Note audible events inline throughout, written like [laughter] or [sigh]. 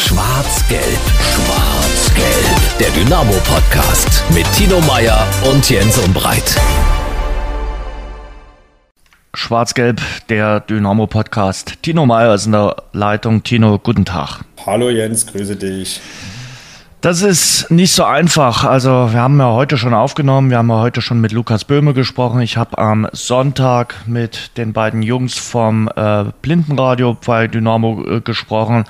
Schwarz-Gelb, Schwarz-Gelb. Der Dynamo-Podcast mit Tino Meyer und Jens Umbreit. Schwarz-Gelb, der Dynamo-Podcast. Tino Meyer ist in der Leitung. Tino, guten Tag. Hallo Jens, grüße dich. Das ist nicht so einfach. Also wir haben ja heute schon aufgenommen, wir haben ja heute schon mit Lukas Böhme gesprochen. Ich habe am Sonntag mit den beiden Jungs vom äh, Blindenradio bei Dynamo äh, gesprochen.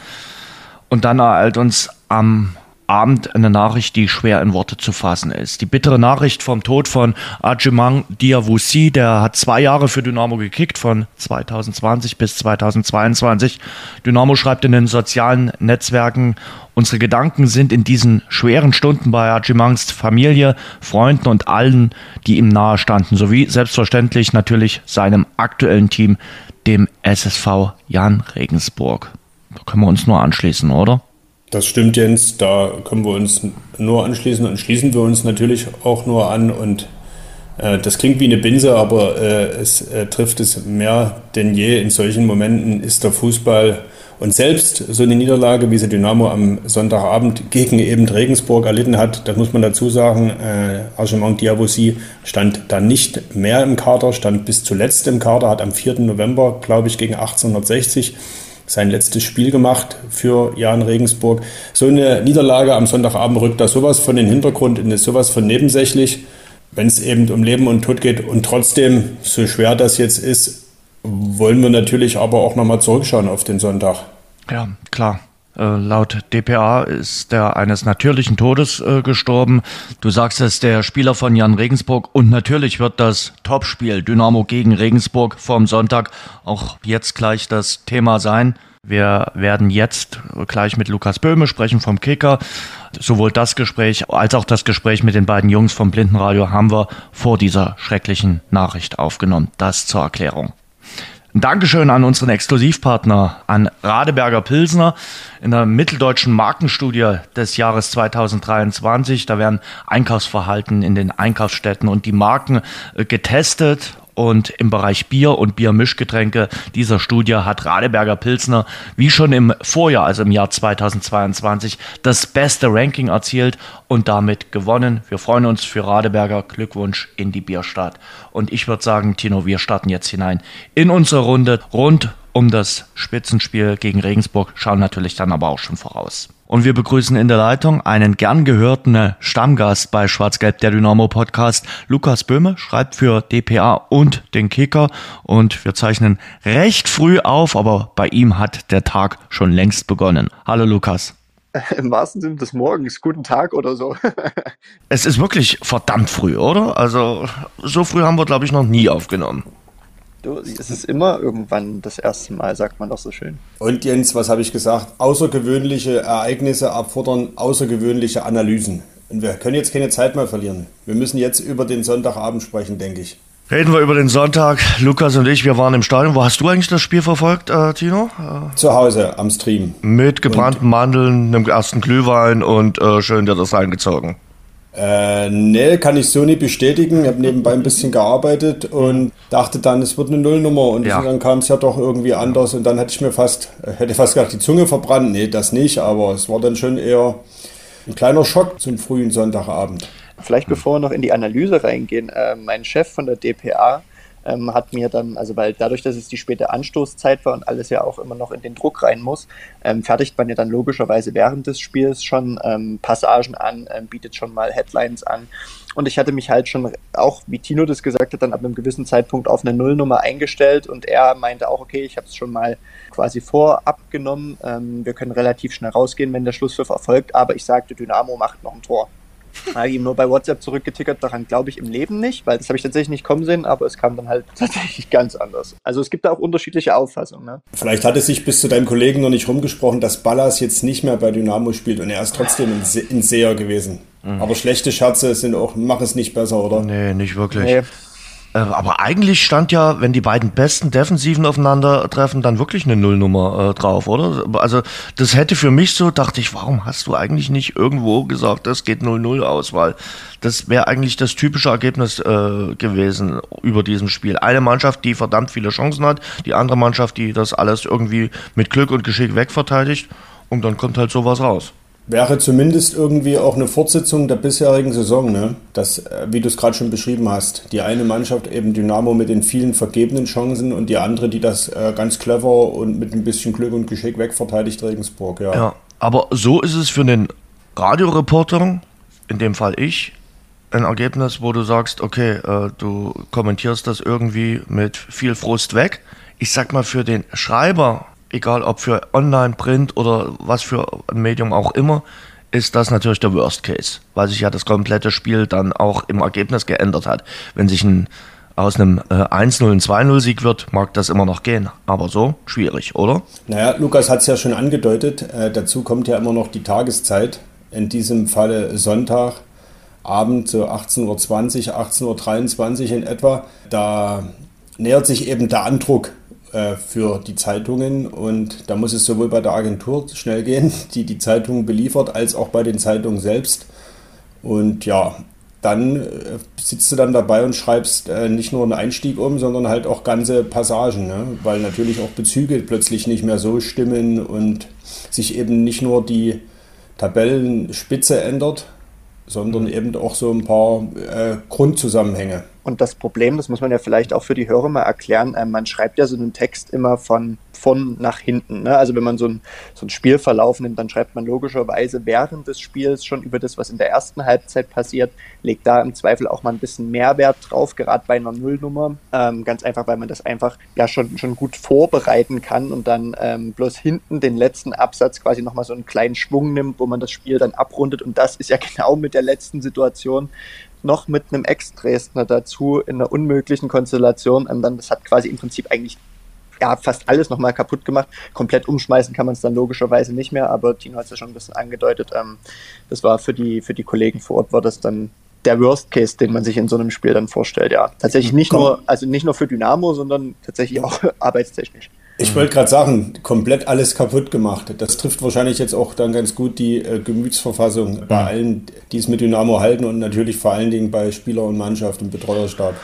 Und dann ereilt uns am Abend eine Nachricht, die schwer in Worte zu fassen ist. Die bittere Nachricht vom Tod von Ajimang Diawusi, der hat zwei Jahre für Dynamo gekickt, von 2020 bis 2022. Dynamo schreibt in den sozialen Netzwerken, unsere Gedanken sind in diesen schweren Stunden bei Ajimangs Familie, Freunden und allen, die ihm nahe standen, sowie selbstverständlich natürlich seinem aktuellen Team, dem SSV Jan Regensburg. Da können wir uns nur anschließen, oder? Das stimmt, Jens. Da können wir uns nur anschließen und schließen wir uns natürlich auch nur an. Und äh, das klingt wie eine Binse, aber äh, es äh, trifft es mehr denn je. In solchen Momenten ist der Fußball und selbst so eine Niederlage, wie sie Dynamo am Sonntagabend gegen eben Regensburg erlitten hat, das muss man dazu sagen, äh, Argement Diabosi stand da nicht mehr im Kader, stand bis zuletzt im Kader, hat am 4. November, glaube ich, gegen 1860 sein letztes Spiel gemacht für Jan Regensburg. So eine Niederlage am Sonntagabend rückt da sowas von den Hintergrund und ist sowas von nebensächlich, wenn es eben um Leben und Tod geht. Und trotzdem, so schwer das jetzt ist, wollen wir natürlich aber auch nochmal zurückschauen auf den Sonntag. Ja, klar. Äh, laut DPA ist er eines natürlichen Todes äh, gestorben. Du sagst es, der Spieler von Jan Regensburg. Und natürlich wird das Topspiel Dynamo gegen Regensburg vom Sonntag auch jetzt gleich das Thema sein. Wir werden jetzt gleich mit Lukas Böhme sprechen vom Kicker. Sowohl das Gespräch als auch das Gespräch mit den beiden Jungs vom Blindenradio haben wir vor dieser schrecklichen Nachricht aufgenommen. Das zur Erklärung. Ein Dankeschön an unseren Exklusivpartner, an Radeberger Pilsner in der mitteldeutschen Markenstudie des Jahres 2023. Da werden Einkaufsverhalten in den Einkaufsstätten und die Marken äh, getestet und im Bereich Bier und Biermischgetränke dieser Studie hat Radeberger Pilsner wie schon im Vorjahr, also im Jahr 2022, das beste Ranking erzielt und damit gewonnen. Wir freuen uns für Radeberger. Glückwunsch in die Bierstadt. Und ich würde sagen, Tino, wir starten jetzt hinein in unsere Runde rund um das Spitzenspiel gegen Regensburg, schauen natürlich dann aber auch schon voraus. Und wir begrüßen in der Leitung einen gern gehörten Stammgast bei Schwarz-Gelb der Dynamo Podcast. Lukas Böhme schreibt für DPA und den Kicker und wir zeichnen recht früh auf, aber bei ihm hat der Tag schon längst begonnen. Hallo Lukas. [laughs] Im wahrsten Sinne des Morgens, guten Tag oder so. [laughs] es ist wirklich verdammt früh, oder? Also so früh haben wir, glaube ich, noch nie aufgenommen. Du, es ist immer irgendwann das erste Mal, sagt man doch so schön. Und Jens, was habe ich gesagt? Außergewöhnliche Ereignisse erfordern außergewöhnliche Analysen. Und wir können jetzt keine Zeit mehr verlieren. Wir müssen jetzt über den Sonntagabend sprechen, denke ich. Reden wir über den Sonntag. Lukas und ich, wir waren im Stadion. Wo hast du eigentlich das Spiel verfolgt, äh, Tino? Äh, Zu Hause am Stream. Mit gebrannten und Mandeln, einem ersten Glühwein und äh, schön dir das reingezogen. Äh, nee, kann ich so nicht bestätigen. Ich habe nebenbei ein bisschen gearbeitet und dachte dann, es wird eine Nullnummer und ja. dann kam es ja doch irgendwie anders und dann hätte ich mir fast, hätte fast gesagt, die Zunge verbrannt. Nee, das nicht, aber es war dann schon eher ein kleiner Schock zum frühen Sonntagabend. Vielleicht bevor wir noch in die Analyse reingehen, äh, mein Chef von der DPA ähm, hat mir dann, also weil dadurch, dass es die späte Anstoßzeit war und alles ja auch immer noch in den Druck rein muss, ähm, fertigt man ja dann logischerweise während des Spiels schon ähm, Passagen an, ähm, bietet schon mal Headlines an. Und ich hatte mich halt schon, auch wie Tino das gesagt hat, dann ab einem gewissen Zeitpunkt auf eine Nullnummer eingestellt und er meinte auch, okay, ich habe es schon mal quasi vorab genommen. Ähm, wir können relativ schnell rausgehen, wenn der Schlusspfiff erfolgt, aber ich sagte, Dynamo macht noch ein Tor. Habe ich ihm nur bei WhatsApp zurückgetickert, daran glaube ich im Leben nicht, weil das habe ich tatsächlich nicht kommen sehen, aber es kam dann halt [laughs] tatsächlich ganz anders. Also es gibt da auch unterschiedliche Auffassungen. Ne? Vielleicht hat es sich bis zu deinem Kollegen noch nicht rumgesprochen, dass Ballas jetzt nicht mehr bei Dynamo spielt und er ist trotzdem ein, Se ein Seher gewesen. Mhm. Aber schlechte Scherze sind auch, machen es nicht besser, oder? Nee, nicht wirklich. Nee. Äh, aber eigentlich stand ja, wenn die beiden besten Defensiven aufeinandertreffen, dann wirklich eine Nullnummer äh, drauf, oder? Also das hätte für mich so, dachte ich, warum hast du eigentlich nicht irgendwo gesagt, das geht 0-0 aus? Weil das wäre eigentlich das typische Ergebnis äh, gewesen über diesem Spiel. Eine Mannschaft, die verdammt viele Chancen hat, die andere Mannschaft, die das alles irgendwie mit Glück und Geschick wegverteidigt. und dann kommt halt sowas raus. Wäre zumindest irgendwie auch eine Fortsetzung der bisherigen Saison, ne? Das, äh, wie du es gerade schon beschrieben hast. Die eine Mannschaft eben Dynamo mit den vielen vergebenen Chancen und die andere, die das äh, ganz clever und mit ein bisschen Glück und Geschick wegverteidigt Regensburg, ja. Ja, aber so ist es für den Radioreporter, in dem Fall ich, ein Ergebnis, wo du sagst, okay, äh, du kommentierst das irgendwie mit viel Frust weg. Ich sag mal, für den Schreiber egal ob für Online, Print oder was für ein Medium auch immer, ist das natürlich der Worst Case, weil sich ja das komplette Spiel dann auch im Ergebnis geändert hat. Wenn sich ein aus einem äh, 1-0 ein 2-0-Sieg wird, mag das immer noch gehen. Aber so schwierig, oder? Naja, Lukas hat es ja schon angedeutet. Äh, dazu kommt ja immer noch die Tageszeit. In diesem Falle Sonntag, Abend, so 18.20 Uhr, 18.23 Uhr in etwa. Da nähert sich eben der Andruck äh, für die Zeitungen und da muss es sowohl bei der Agentur schnell gehen, [laughs] die die Zeitungen beliefert, als auch bei den Zeitungen selbst. Und ja, dann äh, sitzt du dann dabei und schreibst äh, nicht nur einen Einstieg um, sondern halt auch ganze Passagen, ne? weil natürlich auch Bezüge plötzlich nicht mehr so stimmen und sich eben nicht nur die Tabellenspitze ändert, sondern eben auch so ein paar äh, Grundzusammenhänge. Und das Problem, das muss man ja vielleicht auch für die Hörer mal erklären, äh, man schreibt ja so einen Text immer von von nach hinten. Ne? Also wenn man so ein, so ein Spielverlauf nimmt, dann schreibt man logischerweise während des Spiels schon über das, was in der ersten Halbzeit passiert, legt da im Zweifel auch mal ein bisschen Mehrwert drauf, gerade bei einer Nullnummer. Ähm, ganz einfach, weil man das einfach ja schon, schon gut vorbereiten kann und dann ähm, bloß hinten den letzten Absatz quasi nochmal so einen kleinen Schwung nimmt, wo man das Spiel dann abrundet. Und das ist ja [laughs] genau mit der letzten Situation noch mit einem Ex-Dresdner dazu in einer unmöglichen Konstellation. Und dann, das hat quasi im Prinzip eigentlich ja, fast alles nochmal kaputt gemacht. Komplett umschmeißen kann man es dann logischerweise nicht mehr, aber Tino hat es ja schon ein bisschen angedeutet. Ähm, das war für die, für die Kollegen vor Ort, war das dann der Worst Case, den man sich in so einem Spiel dann vorstellt, ja. Tatsächlich nicht Komm. nur, also nicht nur für Dynamo, sondern tatsächlich auch [laughs] arbeitstechnisch. Ich wollte gerade sagen, komplett alles kaputt gemacht. Das trifft wahrscheinlich jetzt auch dann ganz gut die äh, Gemütsverfassung bei allen, die es mit Dynamo halten und natürlich vor allen Dingen bei Spieler und Mannschaft und Betreuerstab.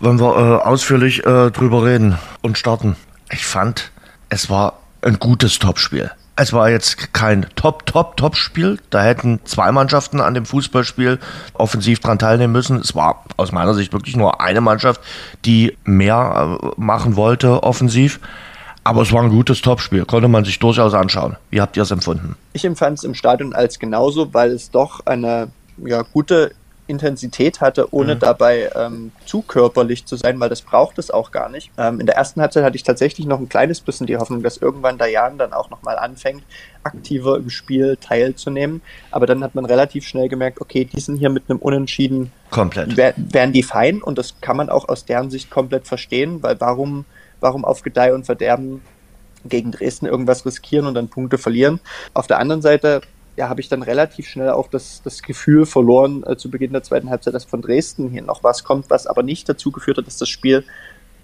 Wollen wir äh, ausführlich äh, drüber reden und starten? Ich fand, es war ein gutes Topspiel. Es war jetzt kein Top, Top, Top-Spiel. Da hätten zwei Mannschaften an dem Fußballspiel offensiv dran teilnehmen müssen. Es war aus meiner Sicht wirklich nur eine Mannschaft, die mehr äh, machen wollte offensiv. Aber es war ein gutes Topspiel, konnte man sich durchaus anschauen. Wie habt ihr es empfunden? Ich empfand es im Stadion als genauso, weil es doch eine ja, gute Intensität hatte, ohne mhm. dabei ähm, zu körperlich zu sein, weil das braucht es auch gar nicht. Ähm, in der ersten Halbzeit hatte ich tatsächlich noch ein kleines bisschen die Hoffnung, dass irgendwann der Jan dann auch nochmal anfängt, aktiver im Spiel teilzunehmen. Aber dann hat man relativ schnell gemerkt, okay, die sind hier mit einem Unentschieden komplett. Wär, wären die fein und das kann man auch aus deren Sicht komplett verstehen, weil warum, warum auf Gedeih und Verderben gegen Dresden irgendwas riskieren und dann Punkte verlieren. Auf der anderen Seite ja, habe ich dann relativ schnell auch das, das Gefühl verloren äh, zu Beginn der zweiten Halbzeit, dass von Dresden hier noch was kommt, was aber nicht dazu geführt hat, dass das Spiel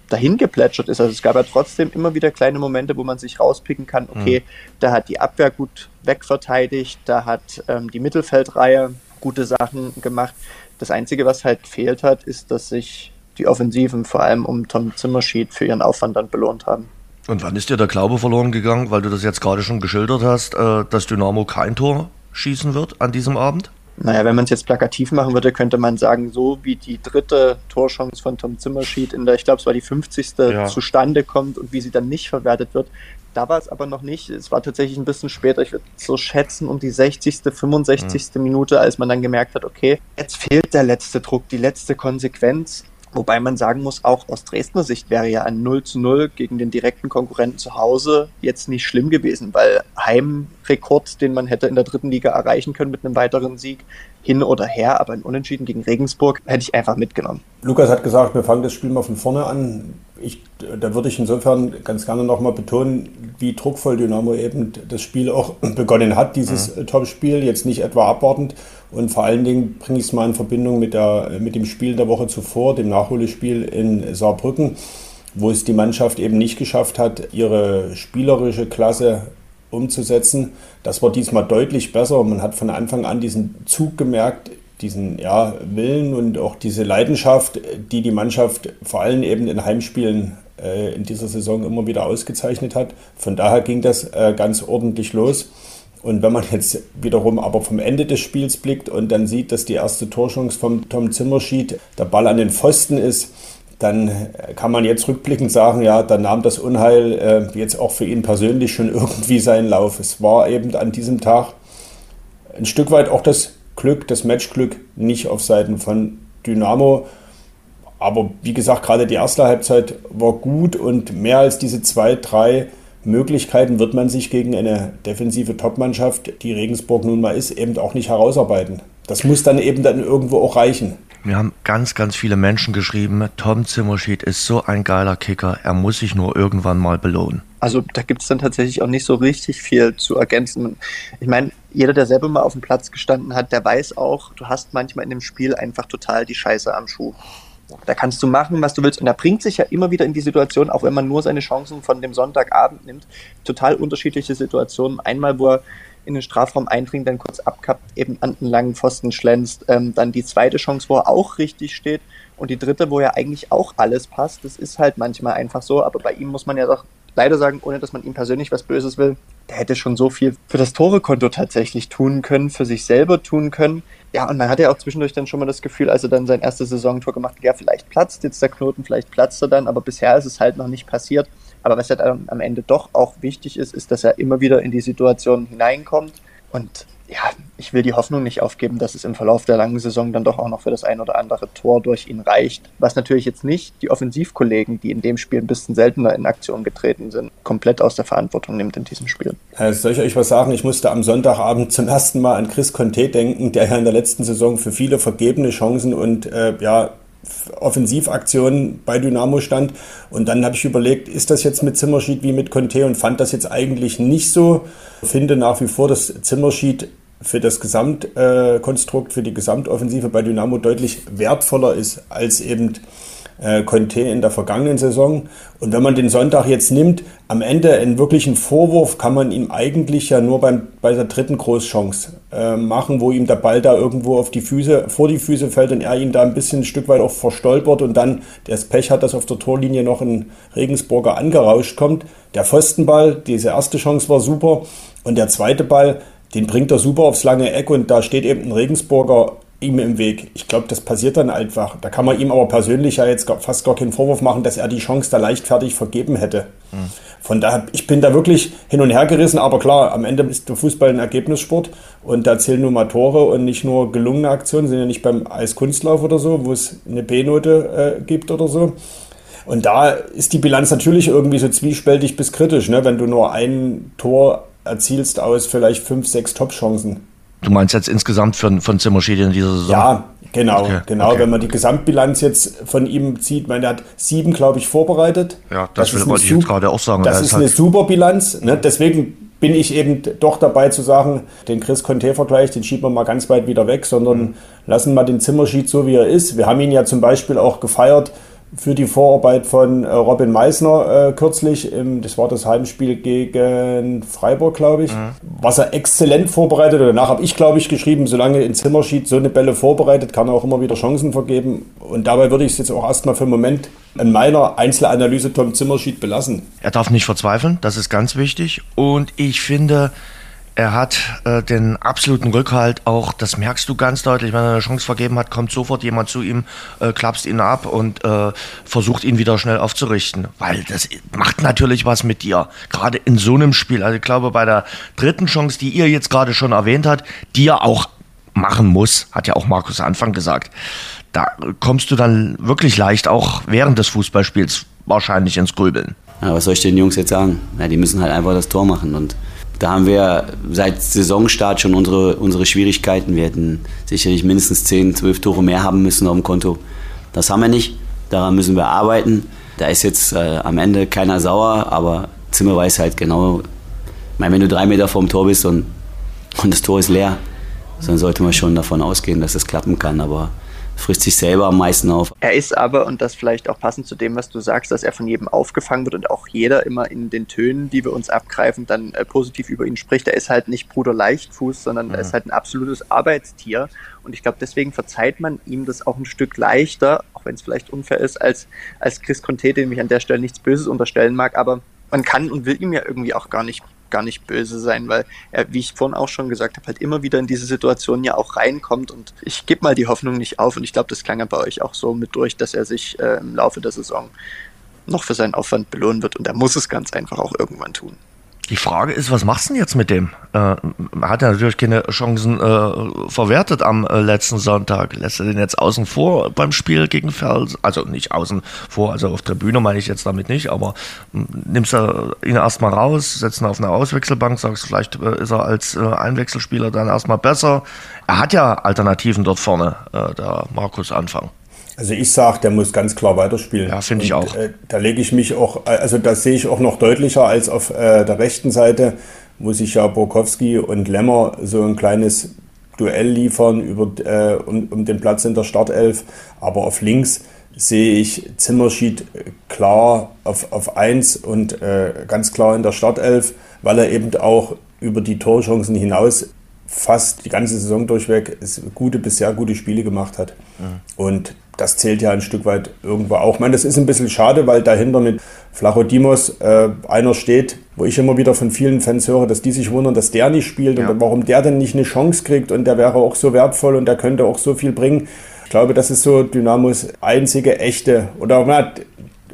dahin geplätschert ist. Also es gab ja trotzdem immer wieder kleine Momente, wo man sich rauspicken kann, okay, mhm. da hat die Abwehr gut wegverteidigt, da hat ähm, die Mittelfeldreihe gute Sachen gemacht. Das Einzige, was halt gefehlt hat, ist, dass sich die Offensiven vor allem um Tom Zimmerschied für ihren Aufwand dann belohnt haben. Und wann ist dir der Glaube verloren gegangen, weil du das jetzt gerade schon geschildert hast, äh, dass Dynamo kein Tor schießen wird an diesem Abend? Naja, wenn man es jetzt plakativ machen würde, könnte man sagen, so wie die dritte Torchance von Tom Zimmerschied in der, ich glaube, es war die 50. Ja. zustande kommt und wie sie dann nicht verwertet wird. Da war es aber noch nicht. Es war tatsächlich ein bisschen später. Ich würde so schätzen um die 60., 65. Mhm. Minute, als man dann gemerkt hat, okay, jetzt fehlt der letzte Druck, die letzte Konsequenz. Wobei man sagen muss, auch aus Dresdner Sicht wäre ja ein 0 zu 0 gegen den direkten Konkurrenten zu Hause jetzt nicht schlimm gewesen, weil Heimrekord, den man hätte in der dritten Liga erreichen können mit einem weiteren Sieg, hin oder her, aber ein Unentschieden gegen Regensburg hätte ich einfach mitgenommen. Lukas hat gesagt, wir fangen das Spiel mal von vorne an. Ich, da würde ich insofern ganz gerne nochmal betonen, wie druckvoll Dynamo eben das Spiel auch [laughs] begonnen hat, dieses mhm. Topspiel, jetzt nicht etwa abwartend. Und vor allen Dingen bringe ich es mal in Verbindung mit, der, mit dem Spiel der Woche zuvor, dem Nachholspiel in Saarbrücken, wo es die Mannschaft eben nicht geschafft hat, ihre spielerische Klasse umzusetzen. Das war diesmal deutlich besser. Man hat von Anfang an diesen Zug gemerkt, diesen ja, Willen und auch diese Leidenschaft, die die Mannschaft vor allem eben in Heimspielen äh, in dieser Saison immer wieder ausgezeichnet hat. Von daher ging das äh, ganz ordentlich los. Und wenn man jetzt wiederum aber vom Ende des Spiels blickt und dann sieht, dass die erste Torchance vom Tom Zimmerschied der Ball an den Pfosten ist, dann kann man jetzt rückblickend sagen, ja, dann nahm das Unheil äh, jetzt auch für ihn persönlich schon irgendwie seinen Lauf. Es war eben an diesem Tag ein Stück weit auch das Glück, das Matchglück nicht auf Seiten von Dynamo. Aber wie gesagt, gerade die erste Halbzeit war gut und mehr als diese zwei, drei Möglichkeiten wird man sich gegen eine defensive Topmannschaft, die Regensburg nun mal ist, eben auch nicht herausarbeiten. Das muss dann eben dann irgendwo auch reichen. Wir haben ganz, ganz viele Menschen geschrieben, Tom Zimmerschied ist so ein geiler Kicker, er muss sich nur irgendwann mal belohnen. Also da gibt es dann tatsächlich auch nicht so richtig viel zu ergänzen. Ich meine, jeder, der selber mal auf dem Platz gestanden hat, der weiß auch, du hast manchmal in dem Spiel einfach total die Scheiße am Schuh. Da kannst du machen, was du willst. Und er bringt sich ja immer wieder in die Situation, auch wenn man nur seine Chancen von dem Sonntagabend nimmt, total unterschiedliche Situationen. Einmal, wo er in den Strafraum eindringt, dann kurz abkappt, eben an den langen Pfosten schlänzt. Ähm, dann die zweite Chance, wo er auch richtig steht. Und die dritte, wo ja eigentlich auch alles passt. Das ist halt manchmal einfach so. Aber bei ihm muss man ja doch leider sagen, ohne dass man ihm persönlich was Böses will, der hätte schon so viel für das Torekonto tatsächlich tun können, für sich selber tun können. Ja, und man hatte ja auch zwischendurch dann schon mal das Gefühl, als er dann sein erstes Saisontor gemacht hat, ja, vielleicht platzt jetzt der Knoten, vielleicht platzt er dann, aber bisher ist es halt noch nicht passiert. Aber was dann am Ende doch auch wichtig ist, ist, dass er immer wieder in die Situation hineinkommt und ja, ich will die Hoffnung nicht aufgeben, dass es im Verlauf der langen Saison dann doch auch noch für das ein oder andere Tor durch ihn reicht. Was natürlich jetzt nicht die Offensivkollegen, die in dem Spiel ein bisschen seltener in Aktion getreten sind, komplett aus der Verantwortung nimmt in diesem Spiel. Äh, soll ich euch was sagen? Ich musste am Sonntagabend zum ersten Mal an Chris Conte denken, der ja in der letzten Saison für viele vergebene Chancen und äh, ja, Offensivaktionen bei Dynamo stand. Und dann habe ich überlegt, ist das jetzt mit Zimmerschied wie mit Conte und fand das jetzt eigentlich nicht so. Finde nach wie vor, dass Zimmerschied für das Gesamtkonstrukt, für die Gesamtoffensive bei Dynamo deutlich wertvoller ist als eben äh, in der vergangenen Saison. Und wenn man den Sonntag jetzt nimmt, am Ende einen wirklichen Vorwurf kann man ihm eigentlich ja nur beim, bei der dritten Großchance äh, machen, wo ihm der Ball da irgendwo auf die Füße, vor die Füße fällt und er ihn da ein bisschen ein Stück weit auch verstolpert und dann das Pech hat, dass auf der Torlinie noch ein Regensburger angerauscht kommt. Der Pfostenball, diese erste Chance war super und der zweite Ball, den bringt er super aufs lange Eck und da steht eben ein Regensburger ihm im Weg. Ich glaube, das passiert dann einfach. Da kann man ihm aber persönlich ja jetzt fast gar keinen Vorwurf machen, dass er die Chance da leichtfertig vergeben hätte. Mhm. Von daher, ich bin da wirklich hin und her gerissen, aber klar, am Ende ist der Fußball ein Ergebnissport und da zählen nur mal Tore und nicht nur gelungene Aktionen, sind ja nicht beim Eiskunstlauf oder so, wo es eine B-Note äh, gibt oder so. Und da ist die Bilanz natürlich irgendwie so zwiespältig bis kritisch, ne? wenn du nur ein Tor erzielst aus vielleicht fünf, sechs Top-Chancen. Du meinst jetzt insgesamt von, von Zimmerschied in dieser Saison? Ja, genau, okay. genau. Okay. Wenn man die Gesamtbilanz jetzt von ihm zieht, meine, er hat sieben, glaube ich, vorbereitet. Ja, das, das wollte ich jetzt gerade auch sagen. Das ist, ist halt eine super Bilanz. Ne? Deswegen bin ich eben doch dabei zu sagen, den Chris Conte-Vergleich, den schieben wir mal ganz weit wieder weg, sondern mhm. lassen mal den Zimmerschied so, wie er ist. Wir haben ihn ja zum Beispiel auch gefeiert für die Vorarbeit von äh, Robin Meissner äh, kürzlich. Im, das war das Heimspiel gegen Freiburg, glaube ich. Mhm. Was er exzellent vorbereitet. Und danach habe ich, glaube ich, geschrieben, solange in Zimmerschied so eine Bälle vorbereitet, kann er auch immer wieder Chancen vergeben. Und dabei würde ich es jetzt auch erstmal für einen Moment in meiner Einzelanalyse Tom Zimmerschied belassen. Er darf nicht verzweifeln, das ist ganz wichtig. Und ich finde, er hat äh, den absoluten Rückhalt auch, das merkst du ganz deutlich, wenn er eine Chance vergeben hat, kommt sofort jemand zu ihm, äh, klappst ihn ab und äh, versucht ihn wieder schnell aufzurichten. Weil das macht natürlich was mit dir, gerade in so einem Spiel. Also ich glaube, bei der dritten Chance, die ihr jetzt gerade schon erwähnt habt, die er auch machen muss, hat ja auch Markus Anfang gesagt, da kommst du dann wirklich leicht auch während des Fußballspiels wahrscheinlich ins Grübeln. Ja, was soll ich den Jungs jetzt sagen? Ja, die müssen halt einfach das Tor machen und da haben wir seit Saisonstart schon unsere, unsere Schwierigkeiten. Wir hätten sicherlich mindestens 10, 12 Tore mehr haben müssen auf dem Konto. Das haben wir nicht. Daran müssen wir arbeiten. Da ist jetzt äh, am Ende keiner sauer, aber Zimmer weiß halt genau, ich meine, wenn du drei Meter vorm Tor bist und, und das Tor ist leer, dann sollte man schon davon ausgehen, dass es klappen kann. Aber frisst sich selber am meisten auf. Er ist aber, und das vielleicht auch passend zu dem, was du sagst, dass er von jedem aufgefangen wird und auch jeder immer in den Tönen, die wir uns abgreifen, dann äh, positiv über ihn spricht. Er ist halt nicht Bruder Leichtfuß, sondern mhm. er ist halt ein absolutes Arbeitstier. Und ich glaube, deswegen verzeiht man ihm das auch ein Stück leichter, auch wenn es vielleicht unfair ist, als, als Chris Conte, dem ich an der Stelle nichts Böses unterstellen mag. Aber man kann und will ihm ja irgendwie auch gar nicht gar nicht böse sein, weil er, wie ich vorhin auch schon gesagt habe, halt immer wieder in diese Situation ja auch reinkommt. Und ich gebe mal die Hoffnung nicht auf. Und ich glaube, das klang ja bei euch auch so mit durch, dass er sich äh, im Laufe der Saison noch für seinen Aufwand belohnen wird. Und er muss es ganz einfach auch irgendwann tun. Die Frage ist, was machst du denn jetzt mit dem? Äh, hat ja natürlich keine Chancen äh, verwertet am äh, letzten Sonntag. Lässt du den jetzt außen vor beim Spiel gegen Fels? Also nicht außen vor, also auf der Bühne meine ich jetzt damit nicht, aber hm, nimmst du ihn erstmal raus, setzt ihn auf eine Auswechselbank, sagst, vielleicht äh, ist er als äh, Einwechselspieler dann erstmal besser. Er hat ja Alternativen dort vorne, äh, der Markus Anfang. Also ich sage, der muss ganz klar weiterspielen. Ja, finde ich auch. Äh, da lege ich mich auch, also das sehe ich auch noch deutlicher als auf äh, der rechten Seite, wo sich ja Borkowski und Lemmer so ein kleines Duell liefern über, äh, um, um den Platz in der Startelf. Aber auf links sehe ich Zimmerschied klar auf, auf 1 und äh, ganz klar in der Startelf, weil er eben auch über die Torchancen hinaus fast die ganze Saison durchweg gute bis sehr gute Spiele gemacht hat. Mhm. Und das zählt ja ein Stück weit irgendwo auch. Ich meine, das ist ein bisschen schade, weil dahinter mit Flachodimos äh, einer steht, wo ich immer wieder von vielen Fans höre, dass die sich wundern, dass der nicht spielt ja. und warum der denn nicht eine Chance kriegt und der wäre auch so wertvoll und der könnte auch so viel bringen. Ich glaube, das ist so Dynamos einzige echte oder na,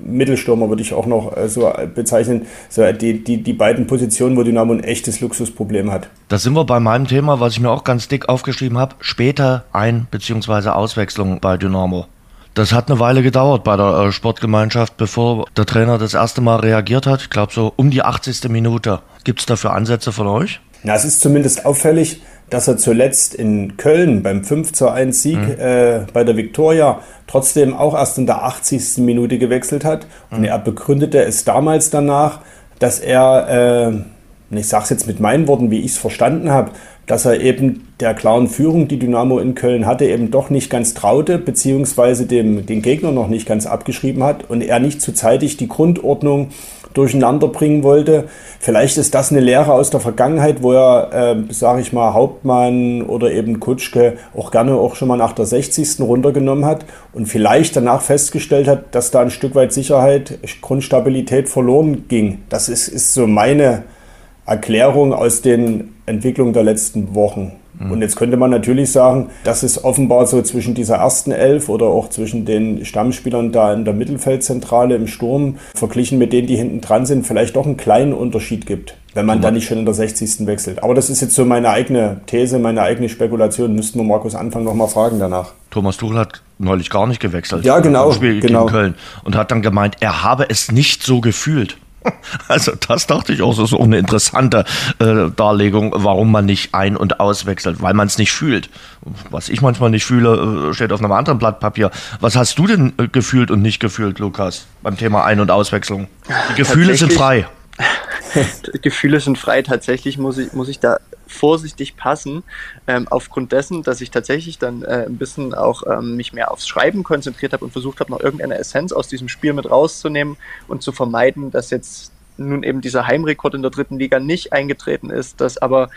Mittelstürmer würde ich auch noch äh, so bezeichnen, so die, die, die beiden Positionen, wo Dynamo ein echtes Luxusproblem hat. Da sind wir bei meinem Thema, was ich mir auch ganz dick aufgeschrieben habe, später Ein- bzw. Auswechslung bei Dynamo. Das hat eine Weile gedauert bei der äh, Sportgemeinschaft, bevor der Trainer das erste Mal reagiert hat. Ich glaube so um die 80. Minute. Gibt es dafür Ansätze von euch? Na, es ist zumindest auffällig, dass er zuletzt in Köln beim 5 zu 1 Sieg mhm. äh, bei der Viktoria trotzdem auch erst in der 80. Minute gewechselt hat. Mhm. Und er begründete es damals danach, dass er, äh, ich sage es jetzt mit meinen Worten, wie ich es verstanden habe, dass er eben der klaren Führung, die Dynamo in Köln hatte, eben doch nicht ganz traute, beziehungsweise dem, den Gegner noch nicht ganz abgeschrieben hat und er nicht zu zeitig die Grundordnung durcheinander bringen wollte. Vielleicht ist das eine Lehre aus der Vergangenheit, wo er, äh, sage ich mal, Hauptmann oder eben Kutschke auch gerne auch schon mal nach der 60. runtergenommen hat und vielleicht danach festgestellt hat, dass da ein Stück weit Sicherheit, Grundstabilität verloren ging. Das ist, ist so meine Erklärung aus den Entwicklungen der letzten Wochen. Mhm. Und jetzt könnte man natürlich sagen, dass es offenbar so zwischen dieser ersten Elf oder auch zwischen den Stammspielern da in der Mittelfeldzentrale im Sturm, verglichen mit denen, die hinten dran sind, vielleicht doch einen kleinen Unterschied gibt, wenn man da nicht schon in der 60. wechselt. Aber das ist jetzt so meine eigene These, meine eigene Spekulation. Müssten wir Markus Anfang nochmal fragen danach. Thomas Tuchel hat neulich gar nicht gewechselt. Ja, genau. Spiel genau. gegen Köln und hat dann gemeint, er habe es nicht so gefühlt. [laughs] Also das dachte ich auch, so, so eine interessante äh, Darlegung, warum man nicht ein- und auswechselt, weil man es nicht fühlt. Was ich manchmal nicht fühle, äh, steht auf einem anderen Blatt Papier. Was hast du denn äh, gefühlt und nicht gefühlt, Lukas, beim Thema Ein- und Auswechslung? Die Gefühle sind frei. [laughs] Gefühle sind frei. Tatsächlich muss ich, muss ich da vorsichtig passen, ähm, aufgrund dessen, dass ich tatsächlich dann äh, ein bisschen auch ähm, mich mehr aufs Schreiben konzentriert habe und versucht habe, noch irgendeine Essenz aus diesem Spiel mit rauszunehmen und zu vermeiden, dass jetzt nun eben dieser Heimrekord in der dritten Liga nicht eingetreten ist, dass aber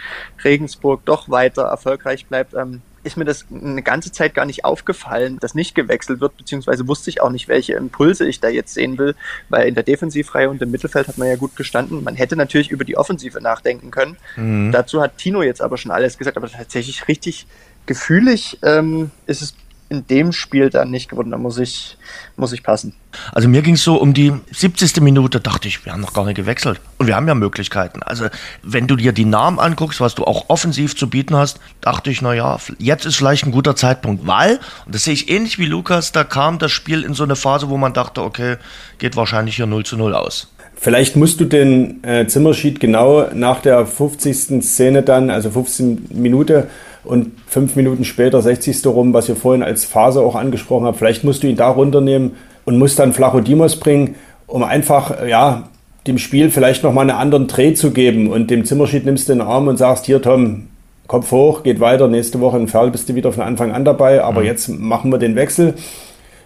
Regensburg doch weiter erfolgreich bleibt. Ähm, ist mir das eine ganze Zeit gar nicht aufgefallen, dass nicht gewechselt wird, beziehungsweise wusste ich auch nicht, welche Impulse ich da jetzt sehen will, weil in der Defensivreihe und im Mittelfeld hat man ja gut gestanden. Man hätte natürlich über die Offensive nachdenken können. Mhm. Dazu hat Tino jetzt aber schon alles gesagt, aber tatsächlich richtig gefühlig ähm, ist es in dem Spiel dann nicht geworden. Da muss ich, muss ich passen. Also mir ging es so um die 70. Minute, dachte ich, wir haben noch gar nicht gewechselt. Und wir haben ja Möglichkeiten. Also wenn du dir die Namen anguckst, was du auch offensiv zu bieten hast, dachte ich, naja, jetzt ist vielleicht ein guter Zeitpunkt, weil, und das sehe ich ähnlich wie Lukas, da kam das Spiel in so eine Phase, wo man dachte, okay, geht wahrscheinlich hier 0 zu 0 aus. Vielleicht musst du den äh, Zimmerschied genau nach der 50. Szene dann, also 15 Minute, und fünf Minuten später 60. rum, was ihr vorhin als Phase auch angesprochen habt, vielleicht musst du ihn da runternehmen und musst dann Flachodimos bringen, um einfach, ja, dem Spiel vielleicht nochmal einen anderen Dreh zu geben und dem Zimmerschied nimmst du den Arm und sagst, hier Tom, Kopf hoch, geht weiter, nächste Woche in Ferl bist du wieder von Anfang an dabei, aber mhm. jetzt machen wir den Wechsel.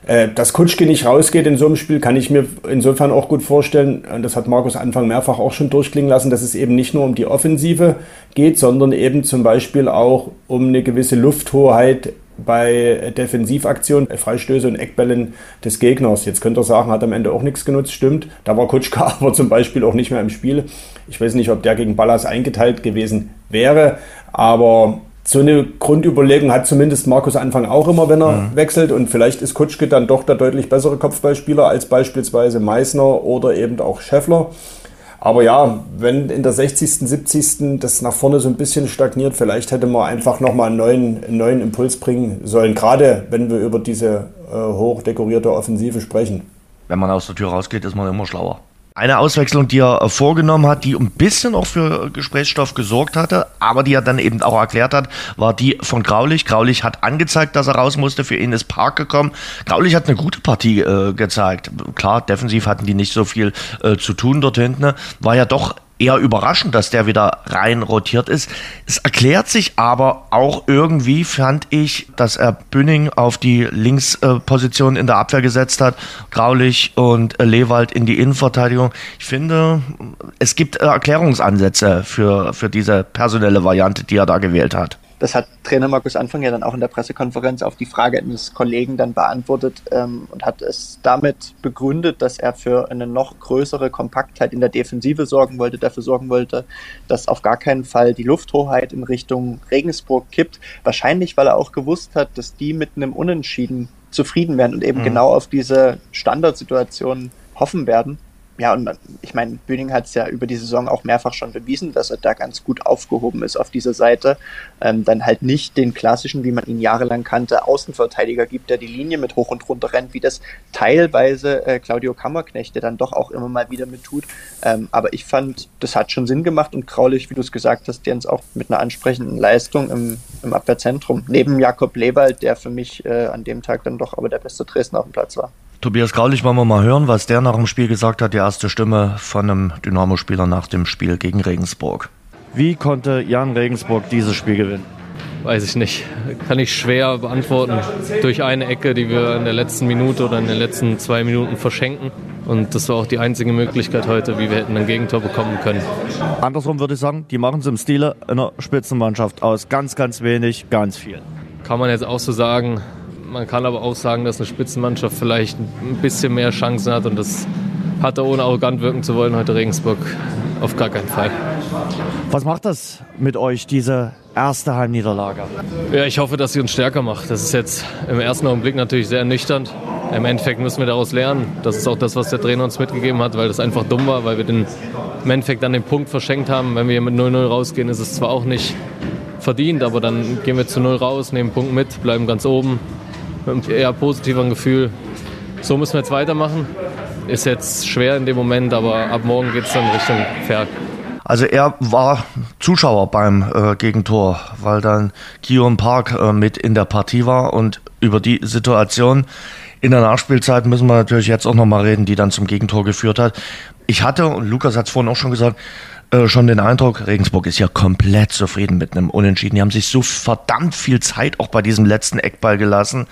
Äh, dass Kutschke nicht rausgeht in so einem Spiel, kann ich mir insofern auch gut vorstellen. Und das hat Markus Anfang mehrfach auch schon durchklingen lassen, dass es eben nicht nur um die Offensive geht, sondern eben zum Beispiel auch um eine gewisse Lufthoheit bei Defensivaktionen, Freistöße und Eckbällen des Gegners. Jetzt könnt ihr sagen, hat am Ende auch nichts genutzt, stimmt. Da war Kutschka [laughs] aber zum Beispiel auch nicht mehr im Spiel. Ich weiß nicht, ob der gegen Ballas eingeteilt gewesen wäre, aber so eine Grundüberlegung hat zumindest Markus Anfang auch immer, wenn er mhm. wechselt. Und vielleicht ist Kutschke dann doch der deutlich bessere Kopfballspieler als beispielsweise Meissner oder eben auch Scheffler. Aber ja, wenn in der 60., 70. das nach vorne so ein bisschen stagniert, vielleicht hätte man einfach nochmal einen neuen, einen neuen Impuls bringen sollen. Gerade wenn wir über diese äh, hochdekorierte Offensive sprechen. Wenn man aus der Tür rausgeht, ist man immer schlauer. Eine Auswechslung, die er äh, vorgenommen hat, die ein bisschen auch für Gesprächsstoff gesorgt hatte, aber die er dann eben auch erklärt hat, war die von Graulich. Graulich hat angezeigt, dass er raus musste. Für ihn ist Park gekommen. Graulich hat eine gute Partie äh, gezeigt. Klar, defensiv hatten die nicht so viel äh, zu tun dort hinten. War ja doch eher überraschend, dass der wieder rein rotiert ist. Es erklärt sich aber auch irgendwie, fand ich, dass er Bünning auf die Linksposition in der Abwehr gesetzt hat, Graulich und Lewald in die Innenverteidigung. Ich finde, es gibt Erklärungsansätze für, für diese personelle Variante, die er da gewählt hat das hat Trainer Markus Anfang ja dann auch in der Pressekonferenz auf die Frage eines Kollegen dann beantwortet ähm, und hat es damit begründet, dass er für eine noch größere Kompaktheit in der Defensive sorgen wollte, dafür sorgen wollte, dass auf gar keinen Fall die Lufthoheit in Richtung Regensburg kippt. Wahrscheinlich, weil er auch gewusst hat, dass die mit einem Unentschieden zufrieden werden und eben mhm. genau auf diese Standardsituation hoffen werden ja, und ich meine, Bühning hat es ja über die Saison auch mehrfach schon bewiesen, dass er da ganz gut aufgehoben ist auf dieser Seite. Ähm, dann halt nicht den klassischen, wie man ihn jahrelang kannte, Außenverteidiger gibt, der die Linie mit hoch und runter rennt, wie das teilweise äh, Claudio Kammerknecht, der dann doch auch immer mal wieder mit tut. Ähm, aber ich fand, das hat schon Sinn gemacht und Graulich, wie du es gesagt hast, Jens, auch mit einer ansprechenden Leistung im, im Abwehrzentrum. Neben Jakob Lewald, der für mich äh, an dem Tag dann doch aber der beste Dresdner auf dem Platz war. Tobias Graulich wollen wir mal hören, was der nach dem Spiel gesagt hat, die erste Stimme von einem Dynamo-Spieler nach dem Spiel gegen Regensburg. Wie konnte Jan Regensburg dieses Spiel gewinnen? Weiß ich nicht. Kann ich schwer beantworten. Durch eine Ecke, die wir in der letzten Minute oder in den letzten zwei Minuten verschenken. Und das war auch die einzige Möglichkeit heute, wie wir hätten ein Gegentor bekommen können. Andersrum würde ich sagen, die machen es im Stile einer Spitzenmannschaft aus. Ganz, ganz wenig, ganz viel. Kann man jetzt auch so sagen. Man kann aber auch sagen, dass eine Spitzenmannschaft vielleicht ein bisschen mehr Chancen hat und das hatte, ohne arrogant wirken zu wollen, heute Regensburg auf gar keinen Fall. Was macht das mit euch, diese erste Heimniederlage? Ja, ich hoffe, dass sie uns stärker macht. Das ist jetzt im ersten Augenblick natürlich sehr ernüchternd. Im Endeffekt müssen wir daraus lernen. Das ist auch das, was der Trainer uns mitgegeben hat, weil das einfach dumm war, weil wir den, im Endeffekt dann den Punkt verschenkt haben. Wenn wir hier mit 0-0 rausgehen, ist es zwar auch nicht verdient, aber dann gehen wir zu 0 raus, nehmen Punkt mit, bleiben ganz oben mit eher positiveren Gefühl. So müssen wir jetzt weitermachen. Ist jetzt schwer in dem Moment, aber ab morgen geht es dann Richtung Pferd. Also er war Zuschauer beim äh, Gegentor, weil dann Kion Park äh, mit in der Partie war und über die Situation in der Nachspielzeit müssen wir natürlich jetzt auch nochmal reden, die dann zum Gegentor geführt hat. Ich hatte, und Lukas hat es vorhin auch schon gesagt, äh, schon den Eindruck, Regensburg ist ja komplett zufrieden mit einem Unentschieden. Die haben sich so verdammt viel Zeit auch bei diesem letzten Eckball gelassen.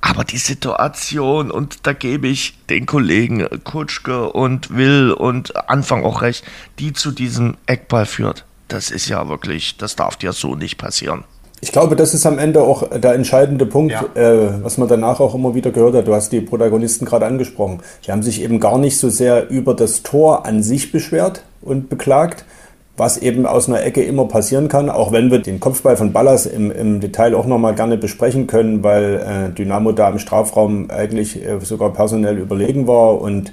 Aber die Situation, und da gebe ich den Kollegen Kutschke und Will und Anfang auch recht, die zu diesem Eckball führt, das ist ja wirklich, das darf dir so nicht passieren. Ich glaube, das ist am Ende auch der entscheidende Punkt, ja. äh, was man danach auch immer wieder gehört hat. Du hast die Protagonisten gerade angesprochen. Die haben sich eben gar nicht so sehr über das Tor an sich beschwert und beklagt, was eben aus einer Ecke immer passieren kann, auch wenn wir den Kopfball von Ballas im, im Detail auch nochmal gerne besprechen können, weil äh, Dynamo da im Strafraum eigentlich äh, sogar personell überlegen war und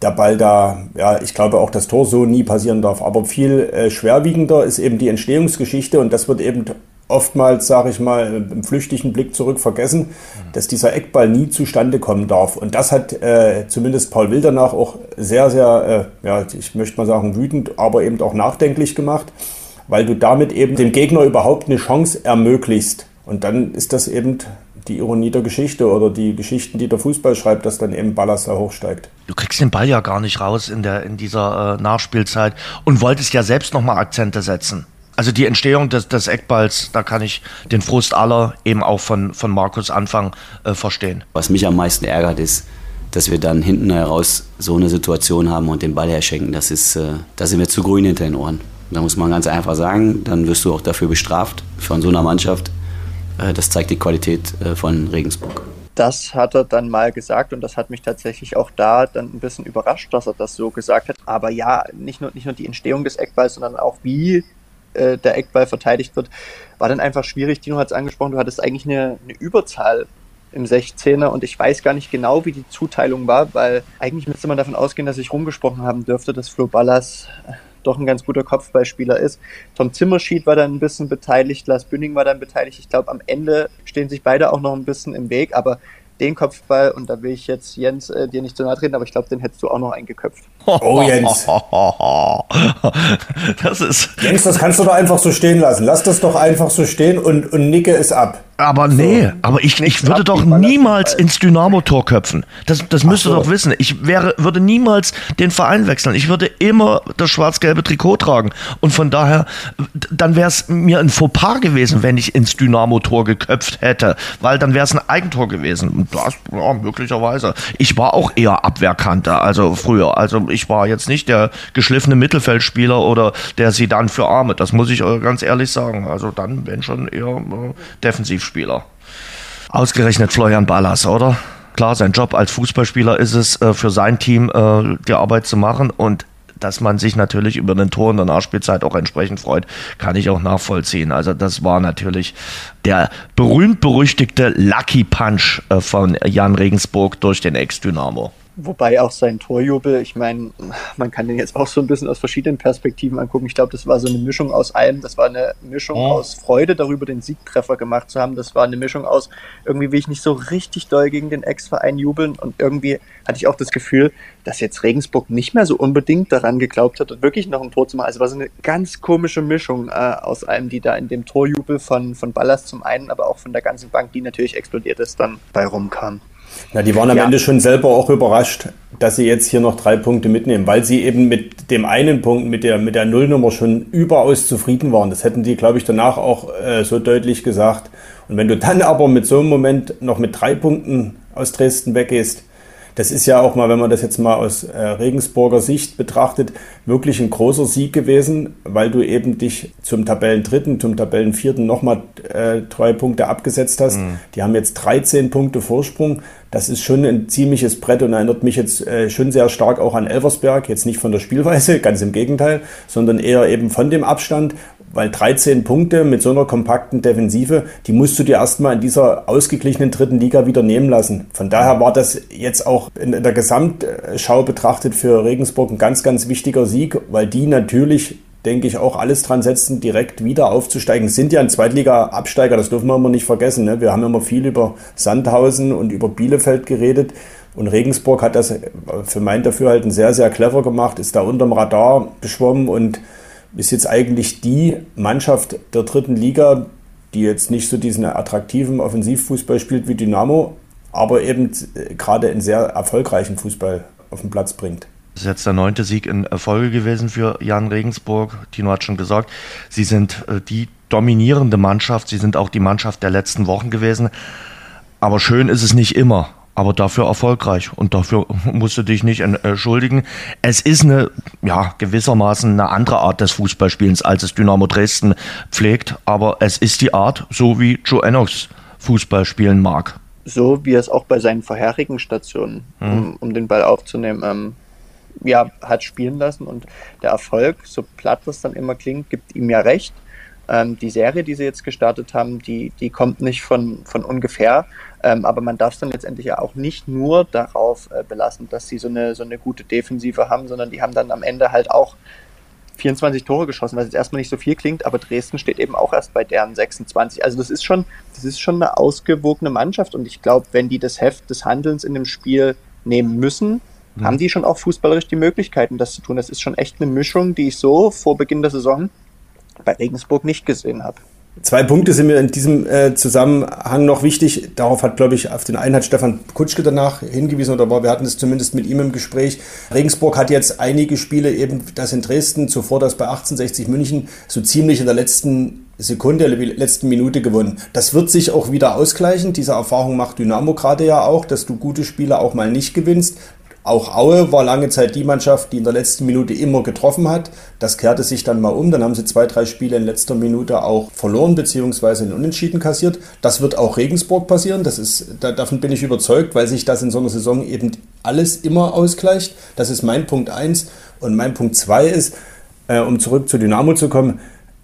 der Ball da, ja, ich glaube auch das Tor so nie passieren darf. Aber viel äh, schwerwiegender ist eben die Entstehungsgeschichte und das wird eben oftmals, sage ich mal, im flüchtigen Blick zurück vergessen, dass dieser Eckball nie zustande kommen darf. Und das hat äh, zumindest Paul Will danach auch sehr, sehr, äh, ja, ich möchte mal sagen, wütend, aber eben auch nachdenklich gemacht, weil du damit eben dem Gegner überhaupt eine Chance ermöglicht. Und dann ist das eben die Ironie der Geschichte oder die Geschichten, die der Fußball schreibt, dass dann eben Ballas da hochsteigt. Du kriegst den Ball ja gar nicht raus in, der, in dieser äh, Nachspielzeit und wolltest ja selbst nochmal Akzente setzen. Also die Entstehung des, des Eckballs, da kann ich den Frust aller eben auch von, von Markus Anfang äh, verstehen. Was mich am meisten ärgert, ist, dass wir dann hinten heraus so eine Situation haben und den Ball herschenken. Das ist, äh, da sind wir zu grün hinter den Ohren. Da muss man ganz einfach sagen, dann wirst du auch dafür bestraft von so einer Mannschaft. äh, das zeigt die Qualität äh, von Regensburg. Das hat er dann mal gesagt und das hat mich tatsächlich auch da dann ein bisschen überrascht, dass er das so gesagt hat. Aber ja, nicht nur, nicht nur die Entstehung des Eckballs, sondern auch wie äh, der Eckball verteidigt wird, war dann einfach schwierig. Dino hat es angesprochen, du hattest eigentlich eine, eine Überzahl im 16er und ich weiß gar nicht genau, wie die Zuteilung war, weil eigentlich müsste man davon ausgehen, dass ich rumgesprochen haben dürfte, dass Flo Ballas äh, doch ein ganz guter Kopfballspieler ist. Tom Zimmerschied war dann ein bisschen beteiligt, Lars Bünding war dann beteiligt. Ich glaube, am Ende stehen sich beide auch noch ein bisschen im Weg, aber den Kopfball, und da will ich jetzt Jens äh, dir nicht zu nahe treten, aber ich glaube, den hättest du auch noch eingeköpft. [laughs] Oh, Jens. [laughs] Das ist. Jens, das kannst du doch einfach so stehen lassen. Lass das doch einfach so stehen und, und nicke es ab. Aber nee, aber ich, ich würde doch niemals ins Dynamo-Tor köpfen. Das, das müsst ihr so. doch wissen. Ich wäre, würde niemals den Verein wechseln. Ich würde immer das schwarz-gelbe Trikot tragen. Und von daher, dann wäre es mir ein Fauxpas gewesen, wenn ich ins Dynamo-Tor geköpft hätte. Weil dann wäre es ein Eigentor gewesen. Und das, ja, möglicherweise. Ich war auch eher Abwehrkante, also früher. Also ich war jetzt nicht der geschliffene Mittelfeldspieler oder der sie dann für Arme. Das muss ich ganz ehrlich sagen. Also dann, wenn schon eher äh, Defensivspieler. Ausgerechnet Florian Ballas, oder? Klar, sein Job als Fußballspieler ist es, äh, für sein Team äh, die Arbeit zu machen und dass man sich natürlich über den Tor in der Nachspielzeit auch entsprechend freut, kann ich auch nachvollziehen. Also das war natürlich der berühmt-berüchtigte Lucky Punch äh, von Jan Regensburg durch den Ex-Dynamo. Wobei auch sein Torjubel, ich meine, man kann den jetzt auch so ein bisschen aus verschiedenen Perspektiven angucken. Ich glaube, das war so eine Mischung aus allem. Das war eine Mischung Ja. aus Freude darüber, den Siegtreffer gemacht zu haben. Das war eine Mischung aus, irgendwie will ich nicht so richtig doll gegen den Ex-Verein jubeln. Und irgendwie hatte ich auch das Gefühl, dass jetzt Regensburg nicht mehr so unbedingt daran geglaubt hat, wirklich noch ein Tor zu machen. Also war so eine ganz komische Mischung äh, aus allem, die da in dem Torjubel von, von Ballas zum einen, aber auch von der ganzen Bank, die natürlich explodiert ist, dann bei rumkam. Na, die waren am Ja. Ende schon selber auch überrascht, dass sie jetzt hier noch drei Punkte mitnehmen, weil sie eben mit dem einen Punkt, mit der, mit der Nullnummer schon überaus zufrieden waren. Das hätten die, glaube ich, danach auch äh, so deutlich gesagt. Und wenn du dann aber mit so einem Moment noch mit drei Punkten aus Dresden weggehst, das ist ja auch mal, wenn man das jetzt mal aus äh, Regensburger Sicht betrachtet, wirklich ein großer Sieg gewesen, weil du eben dich zum Tabellendritten, zum Tabellenvierten nochmal äh, drei Punkte abgesetzt hast. Die haben jetzt 13 Punkte Vorsprung. Das ist schon ein ziemliches Brett und erinnert mich jetzt äh, schon sehr stark auch an Elversberg. Jetzt nicht von der Spielweise, [laughs] ganz im Gegenteil, sondern eher eben von dem Abstand. Weil 13 Punkte mit so einer kompakten Defensive, die musst du dir erstmal in dieser ausgeglichenen dritten Liga wieder nehmen lassen. Von daher war das jetzt auch in der Gesamtschau betrachtet für Regensburg ein ganz, ganz wichtiger Sieg, weil die natürlich denke ich, auch alles dran setzen, direkt wieder aufzusteigen. Sind ja ein Zweitliga-Absteiger, das dürfen wir immer nicht vergessen. Ne? Wir haben immer viel über Sandhausen und über Bielefeld geredet. Und Regensburg hat das für mein Dafürhalten sehr, sehr clever gemacht, ist da unterm Radar geschwommen und ist jetzt eigentlich die Mannschaft der dritten Liga, die jetzt nicht so diesen attraktiven Offensivfußball spielt wie Dynamo, aber eben äh, gerade einen sehr erfolgreichen Fußball auf den Platz bringt. Das ist jetzt der neunte Sieg in Folge gewesen für Jan Regensburg. Tino hat schon gesagt, sie sind äh, die dominierende Mannschaft. Sie sind auch die Mannschaft der letzten Wochen gewesen. Aber schön ist es nicht immer. Aber dafür erfolgreich. Und dafür [laughs] musst du dich nicht entschuldigen. Es ist eine, ja, gewissermaßen eine andere Art des Fußballspielens, als es Dynamo Dresden pflegt. Aber es ist die Art, so wie Joe Ennox Fußball spielen mag. so wie er es auch bei seinen vorherigen Stationen, um, um den Ball aufzunehmen, ähm, ja, hat spielen lassen und der Erfolg, so platt das dann immer klingt, gibt ihm ja recht. Ähm, die Serie, die sie jetzt gestartet haben, die, die kommt nicht von, von ungefähr, ähm, aber man darf es dann letztendlich ja auch nicht nur darauf äh, belassen, dass sie so eine, so eine gute Defensive haben, sondern die haben dann am Ende halt auch 24 Tore geschossen, was jetzt erstmal nicht so viel klingt, aber Dresden steht eben auch erst bei deren 26. Also das ist schon, das ist schon eine ausgewogene Mannschaft und ich glaube, wenn die das Heft des Handelns in dem Spiel nehmen müssen, Mhm. haben die schon auch fußballerisch die Möglichkeiten, das zu tun. Das ist schon echt eine Mischung, die ich so vor Beginn der Saison bei Regensburg nicht gesehen habe. Zwei Punkte sind mir in diesem äh, Zusammenhang noch wichtig. Darauf hat, glaube ich, auf den einen Stefan Kutschke danach hingewiesen oder wir hatten es zumindest mit ihm im Gespräch. Regensburg hat jetzt einige Spiele, eben das in Dresden, zuvor das bei 1860 München, so ziemlich in der letzten Sekunde, letzten Minute gewonnen. Das wird sich auch wieder ausgleichen. Diese Erfahrung macht Dynamo gerade ja auch, dass du gute Spiele auch mal nicht gewinnst. Auch Aue war lange Zeit die Mannschaft, die in der letzten Minute immer getroffen hat. Das kehrte sich dann mal um. Dann haben sie zwei, drei Spiele in letzter Minute auch verloren bzw. in Unentschieden kassiert. Das wird auch Regensburg passieren. Das ist, da, davon bin ich überzeugt, weil sich das in so einer Saison eben alles immer ausgleicht. Das ist mein Punkt 1. Und mein Punkt 2 ist, äh, um zurück zu Dynamo zu kommen,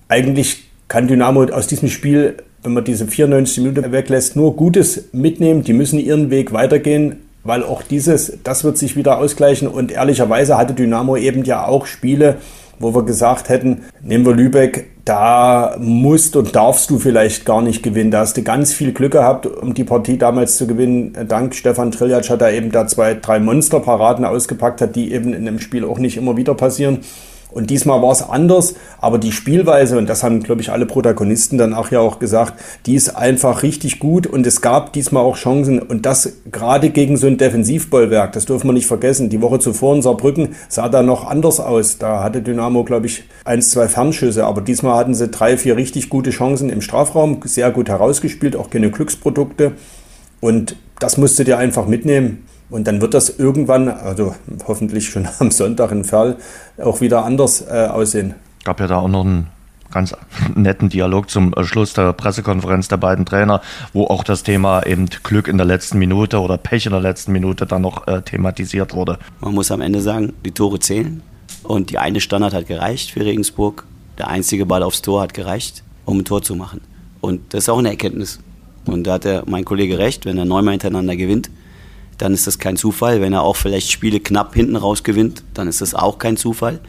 eigentlich kann Dynamo aus diesem Spiel, wenn man diese 94 Minuten weglässt, nur Gutes mitnehmen. Die müssen ihren Weg weitergehen weil auch dieses, das wird sich wieder ausgleichen und ehrlicherweise hatte Dynamo eben ja auch Spiele, wo wir gesagt hätten, nehmen wir Lübeck, da musst und darfst du vielleicht gar nicht gewinnen. Da hast du ganz viel Glück gehabt, um die Partie damals zu gewinnen. Dank Stefan Triljac hat er eben da zwei, drei Monsterparaden ausgepackt hat, die eben in einem Spiel auch nicht immer wieder passieren. Und diesmal war es anders, aber die Spielweise, und das haben, glaube ich, alle Protagonisten dann auch ja auch gesagt, die ist einfach richtig gut und es gab diesmal auch Chancen und das gerade gegen so ein Defensivbollwerk, das dürfen wir nicht vergessen. Die Woche zuvor in Saarbrücken sah da noch anders aus. Da hatte Dynamo, glaube ich, eins, zwei Fernschüsse, aber diesmal hatten sie drei, vier richtig gute Chancen im Strafraum, sehr gut herausgespielt, auch keine Glücksprodukte und das musst du dir einfach mitnehmen. Und dann wird das irgendwann, also hoffentlich schon [laughs] am Sonntag in Ferl, auch wieder anders äh, aussehen. Gab ja da auch noch einen ganz [laughs] netten Dialog zum Schluss der Pressekonferenz der beiden Trainer, wo auch das Thema eben Glück in der letzten Minute oder Pech in der letzten Minute dann noch äh, thematisiert wurde. Man muss am Ende sagen, die Tore zählen und die eine Standard hat gereicht für Regensburg. Der einzige Ball aufs Tor hat gereicht, um ein Tor zu machen. Und das ist auch eine Erkenntnis. Und da hat der, mein Kollege recht, wenn er neunmal hintereinander gewinnt, dann ist das kein Zufall. Wenn er auch vielleicht Spiele knapp hinten raus gewinnt, dann ist das auch kein Zufall,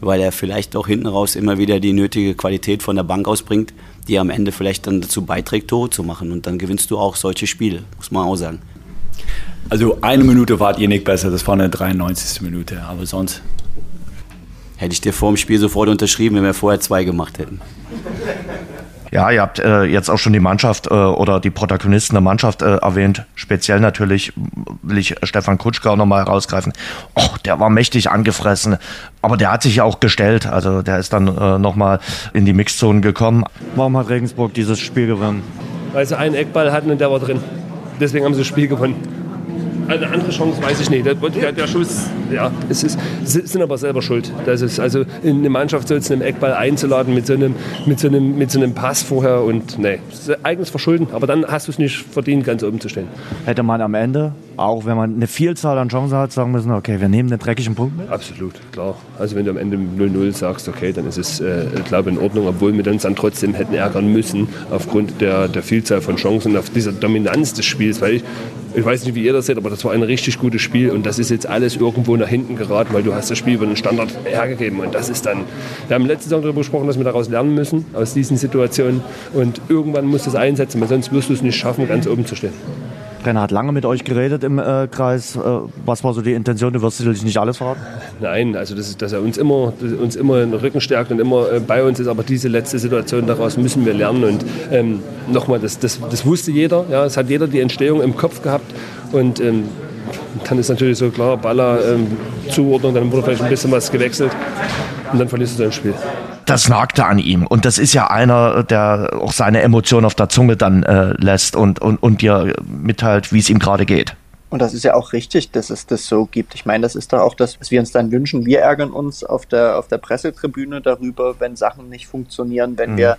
weil er vielleicht auch hinten raus immer wieder die nötige Qualität von der Bank ausbringt, die am Ende vielleicht dann dazu beiträgt, Tore zu machen. Und dann gewinnst du auch solche Spiele, muss man auch sagen. Also eine Minute wart ihr nicht besser, das war eine 93. Minute, aber sonst. Hätte ich dir vor dem Spiel sofort unterschrieben, wenn wir vorher zwei gemacht hätten. Ja, ihr habt äh, jetzt auch schon die Mannschaft äh, oder die Protagonisten der Mannschaft äh, erwähnt. Speziell natürlich will ich Stefan Kutschka auch nochmal herausgreifen. Oh, der war mächtig angefressen, aber der hat sich ja auch gestellt. Also der ist dann äh, nochmal in die Mixzone gekommen. Warum hat Regensburg dieses Spiel gewonnen? Weil sie einen Eckball hatten und der war drin. Deswegen haben sie das Spiel gewonnen. Eine andere Chance weiß ich nicht. Der, der Schuss, ja, es ist, sind aber selber schuld. Das ist also in eine Mannschaft so jetzt einen Eckball einzuladen mit so einem, mit so einem, mit so einem Pass vorher und nee, eigenes Verschulden. Aber dann hast du es nicht verdient, ganz oben zu stehen. Hätte man am Ende, auch wenn man eine Vielzahl an Chancen hat, sagen müssen, okay, wir nehmen den dreckigen Punkt mit? Absolut, klar. Also wenn du am Ende 0-0 sagst, okay, dann ist es, äh, glaube in Ordnung, obwohl wir uns dann trotzdem hätten ärgern müssen aufgrund der, der Vielzahl von Chancen, auf dieser Dominanz des Spiels, weil ich ich weiß nicht, wie ihr das seht, aber das war ein richtig gutes Spiel und das ist jetzt alles irgendwo nach hinten geraten, weil du hast das Spiel über den Standard hergegeben und das ist dann, wir haben letzte Saison darüber gesprochen, dass wir daraus lernen müssen, aus diesen Situationen und irgendwann musst du es einsetzen, weil sonst wirst du es nicht schaffen, ganz oben zu stehen. Trainer hat lange mit euch geredet im äh, Kreis. Äh, was war so die Intention? Du wirst sicherlich nicht alles verraten. Nein, also das dass er uns immer, uns immer den Rücken stärkt und immer äh, bei uns ist. Aber diese letzte Situation daraus müssen wir lernen. Und ähm, nochmal, das, das, das wusste jeder. Ja, es hat jeder die Entstehung im Kopf gehabt. Und ähm, dann ist natürlich so klar, Baller ähm, Zuordnung, dann wurde vielleicht ein bisschen was gewechselt und dann verlierst du dein Spiel das nagte an ihm. Und das ist ja einer, der auch seine Emotionen auf der Zunge dann äh, lässt und, und, und dir mitteilt, wie es ihm gerade geht. Und das ist ja auch richtig, dass es das so gibt. Ich meine, das ist doch auch das, was wir uns dann wünschen. Wir ärgern uns auf der, auf der Pressetribüne darüber, wenn Sachen nicht funktionieren, wenn mhm. wir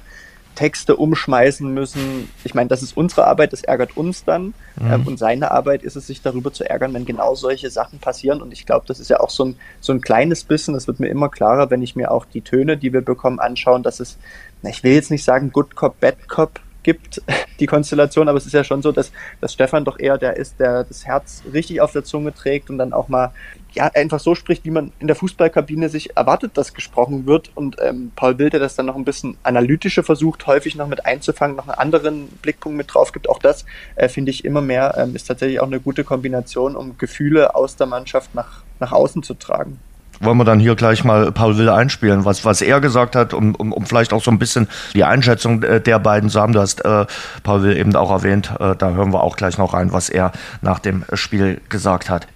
Texte umschmeißen müssen. Ich meine, das ist unsere Arbeit, das ärgert uns dann. Mhm. Ähm, und seine Arbeit ist es, sich darüber zu ärgern, wenn genau solche Sachen passieren. Und ich glaube, das ist ja auch so ein, so ein kleines bisschen, das wird mir immer klarer, wenn ich mir auch die Töne, die wir bekommen, anschauen, dass es, na, ich will jetzt nicht sagen Good Cop, Bad Cop gibt, [laughs] die Konstellation, aber es ist ja schon so, dass, dass Stefan doch eher der ist, der das Herz richtig auf der Zunge trägt und dann auch mal ja, einfach so spricht, wie man in der Fußballkabine sich erwartet, dass gesprochen wird. Und ähm, Paul Bild, das dann noch ein bisschen analytischer versucht, häufig noch mit einzufangen, noch einen anderen Blickpunkt mit drauf gibt. Auch das äh, finde ich immer mehr, ähm, ist tatsächlich auch eine gute Kombination, um Gefühle aus der Mannschaft nach, nach außen zu tragen wollen wir dann hier gleich mal Paul Will einspielen, was, was er gesagt hat, um, um, um vielleicht auch so ein bisschen die Einschätzung äh, der beiden zu haben. Du hast äh, Paul Will eben auch erwähnt, äh, da hören wir auch gleich noch rein, was er nach dem Spiel gesagt hat.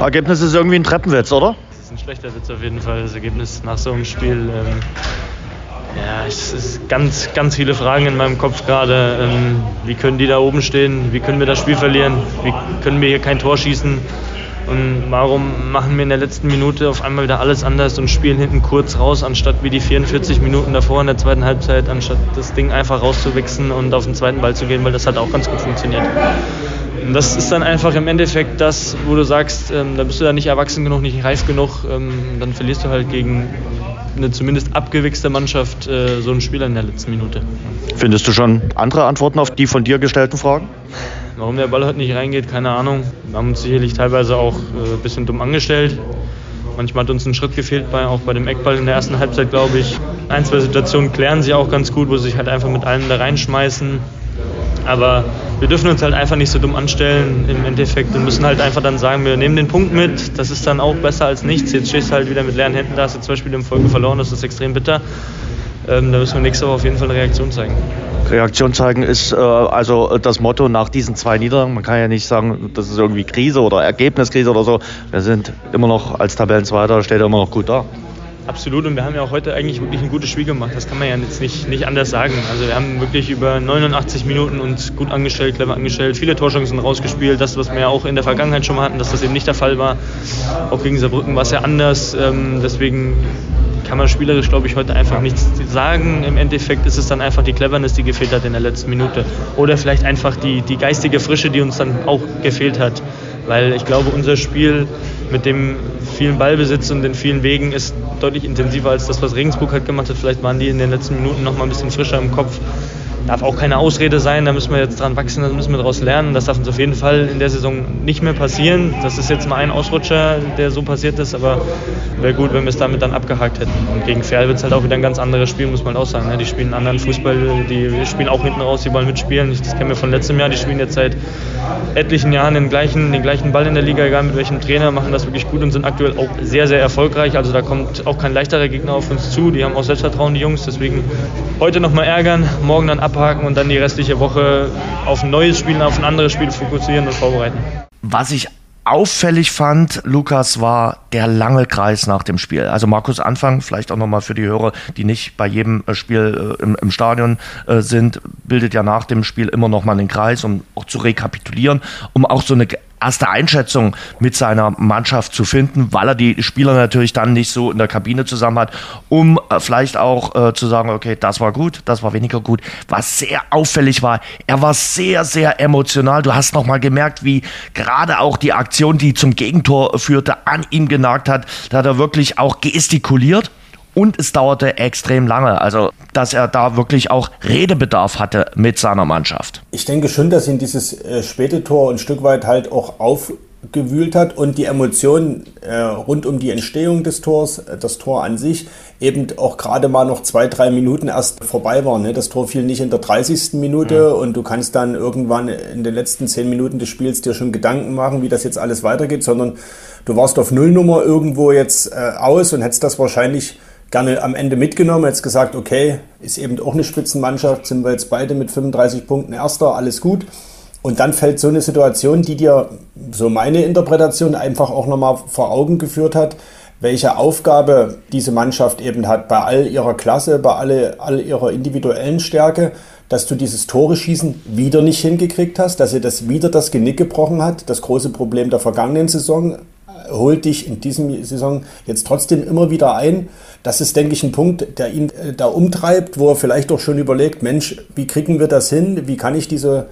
Ergebnis ist irgendwie ein Treppenwitz, oder? Das ist ein schlechter Witz auf jeden Fall, das Ergebnis nach so einem Spiel. Ähm, ja, es ist ganz, ganz viele Fragen in meinem Kopf gerade. Ähm, wie können die da oben stehen? Wie können wir das Spiel verlieren? Wie können wir hier kein Tor schießen? Und warum machen wir in der letzten Minute auf einmal wieder alles anders und spielen hinten kurz raus, anstatt wie die 44 Minuten davor in der zweiten Halbzeit, anstatt das Ding einfach rauszuwichsen und auf den zweiten Ball zu gehen, weil das hat auch ganz gut funktioniert. Und das ist dann einfach im Endeffekt das, wo du sagst, ähm, da bist du da nicht erwachsen genug, nicht reif genug, ähm, dann verlierst du halt gegen eine zumindest abgewichste Mannschaft äh, so einen Spieler in der letzten Minute. Findest du schon andere Antworten auf die von dir gestellten Fragen? Warum der Ball heute nicht reingeht, keine Ahnung. Wir haben uns sicherlich teilweise auch äh, ein bisschen dumm angestellt. Manchmal hat uns ein Schritt gefehlt, bei, auch bei dem Eckball in der ersten Halbzeit, glaube ich. Ein, zwei Situationen klären sie auch ganz gut, wo sie sich halt einfach mit allen da reinschmeißen. Aber wir dürfen uns halt einfach nicht so dumm anstellen im Endeffekt und müssen halt einfach dann sagen, wir nehmen den Punkt mit. Das ist dann auch besser als nichts. Jetzt stehst du halt wieder mit leeren Händen da, hast du zwei Spiele im Folge verloren, das ist extrem bitter. Ähm, da müssen wir nächste Woche auf jeden Fall eine Reaktion zeigen. Reaktion zeigen ist äh, also das Motto nach diesen zwei Niederlagen. Man kann ja nicht sagen, das ist irgendwie Krise oder Ergebniskrise oder so. Wir sind immer noch als Tabellenzweiter, steht immer noch gut da. Absolut und wir haben ja auch heute eigentlich wirklich ein gutes Spiel gemacht. Das kann man ja jetzt nicht, nicht anders sagen. Also wir haben wirklich über 89 Minuten uns gut angestellt, clever angestellt, viele Torchancen rausgespielt. Das, was wir ja auch in der Vergangenheit schon mal hatten, dass das eben nicht der Fall war. Auch gegen Saarbrücken war es ja anders. Ähm, deswegen kann man spielerisch, glaube ich, heute einfach nichts sagen. Im Endeffekt ist es dann einfach die Cleverness, die gefehlt hat in der letzten Minute. Oder vielleicht einfach die, die geistige Frische, die uns dann auch gefehlt hat. Weil ich glaube, unser Spiel mit dem vielen Ballbesitz und den vielen Wegen ist deutlich intensiver als das, was Regensburg halt gemacht hat. Vielleicht waren die in den letzten Minuten noch mal ein bisschen frischer im Kopf darf auch keine Ausrede sein, da müssen wir jetzt dran wachsen, da müssen wir daraus lernen. Das darf uns auf jeden Fall in der Saison nicht mehr passieren. Das ist jetzt mal ein Ausrutscher, der so passiert ist, aber wäre gut, wenn wir es damit dann abgehakt hätten. Und gegen Ferl wird es halt auch wieder ein ganz anderes Spiel, muss man auch sagen. Die spielen einen anderen Fußball, die spielen auch hinten raus, die wollen mitspielen. Das kennen wir von letztem Jahr, die spielen jetzt seit etlichen Jahren den gleichen, den gleichen Ball in der Liga, egal mit welchem Trainer, machen das wirklich gut und sind aktuell auch sehr, sehr erfolgreich. Also da kommt auch kein leichterer Gegner auf uns zu. Die haben auch Selbstvertrauen, die Jungs. Deswegen heute nochmal ärgern, morgen dann abhaken und dann die restliche Woche auf ein neues Spiel, auf ein anderes Spiel fokussieren und vorbereiten. Was ich auffällig fand, Lukas, war der lange Kreis nach dem Spiel. Also Markus Anfang, vielleicht auch nochmal für die Hörer, die nicht bei jedem äh, Spiel äh, im, im, Stadion äh, sind, bildet ja nach dem Spiel immer nochmal den Kreis, um auch zu rekapitulieren, um auch so eine erste Einschätzung mit seiner Mannschaft zu finden, weil er die Spieler natürlich dann nicht so in der Kabine zusammen hat, um äh, vielleicht auch äh, zu sagen, okay, das war gut, das war weniger gut. Was sehr auffällig war, er war sehr, sehr emotional. Du hast nochmal gemerkt, wie gerade auch die Aktion, die zum Gegentor führte, an ihm genagt hat. Da hat er wirklich auch gestikuliert und es dauerte extrem lange. Also, dass er da wirklich auch Redebedarf hatte mit seiner Mannschaft. Ich denke schon, dass ihn dieses äh, späte Tor ein Stück weit halt auch aufgewühlt hat und die Emotionen äh, rund um die Entstehung des Tors, äh, das Tor an sich, eben auch gerade mal noch zwei, drei Minuten erst vorbei waren. Ne? Das Tor fiel nicht in der 30. Minute mhm. und du kannst dann irgendwann in den letzten zehn Minuten des Spiels dir schon Gedanken machen, wie das jetzt alles weitergeht, sondern du warst auf Nullnummer irgendwo jetzt äh, aus und hättest das wahrscheinlich gerne am Ende mitgenommen, jetzt gesagt, okay, ist eben auch eine Spitzenmannschaft, sind wir jetzt beide mit 35 Punkten Erster, alles gut. Und dann fällt so eine Situation, die dir, so meine Interpretation, einfach auch nochmal vor Augen geführt hat, welche Aufgabe diese Mannschaft eben hat, bei all ihrer Klasse, bei all, all ihrer individuellen Stärke, dass du dieses Tore schießen wieder nicht hingekriegt hast, dass ihr das wieder das Genick gebrochen hat, das große Problem der vergangenen Saison, holt dich in diesem Saison jetzt trotzdem immer wieder ein. Das ist, denke ich, ein Punkt, der ihn äh, da umtreibt, wo er vielleicht auch schon überlegt, Mensch, wie kriegen wir das hin? Wie kann ich diese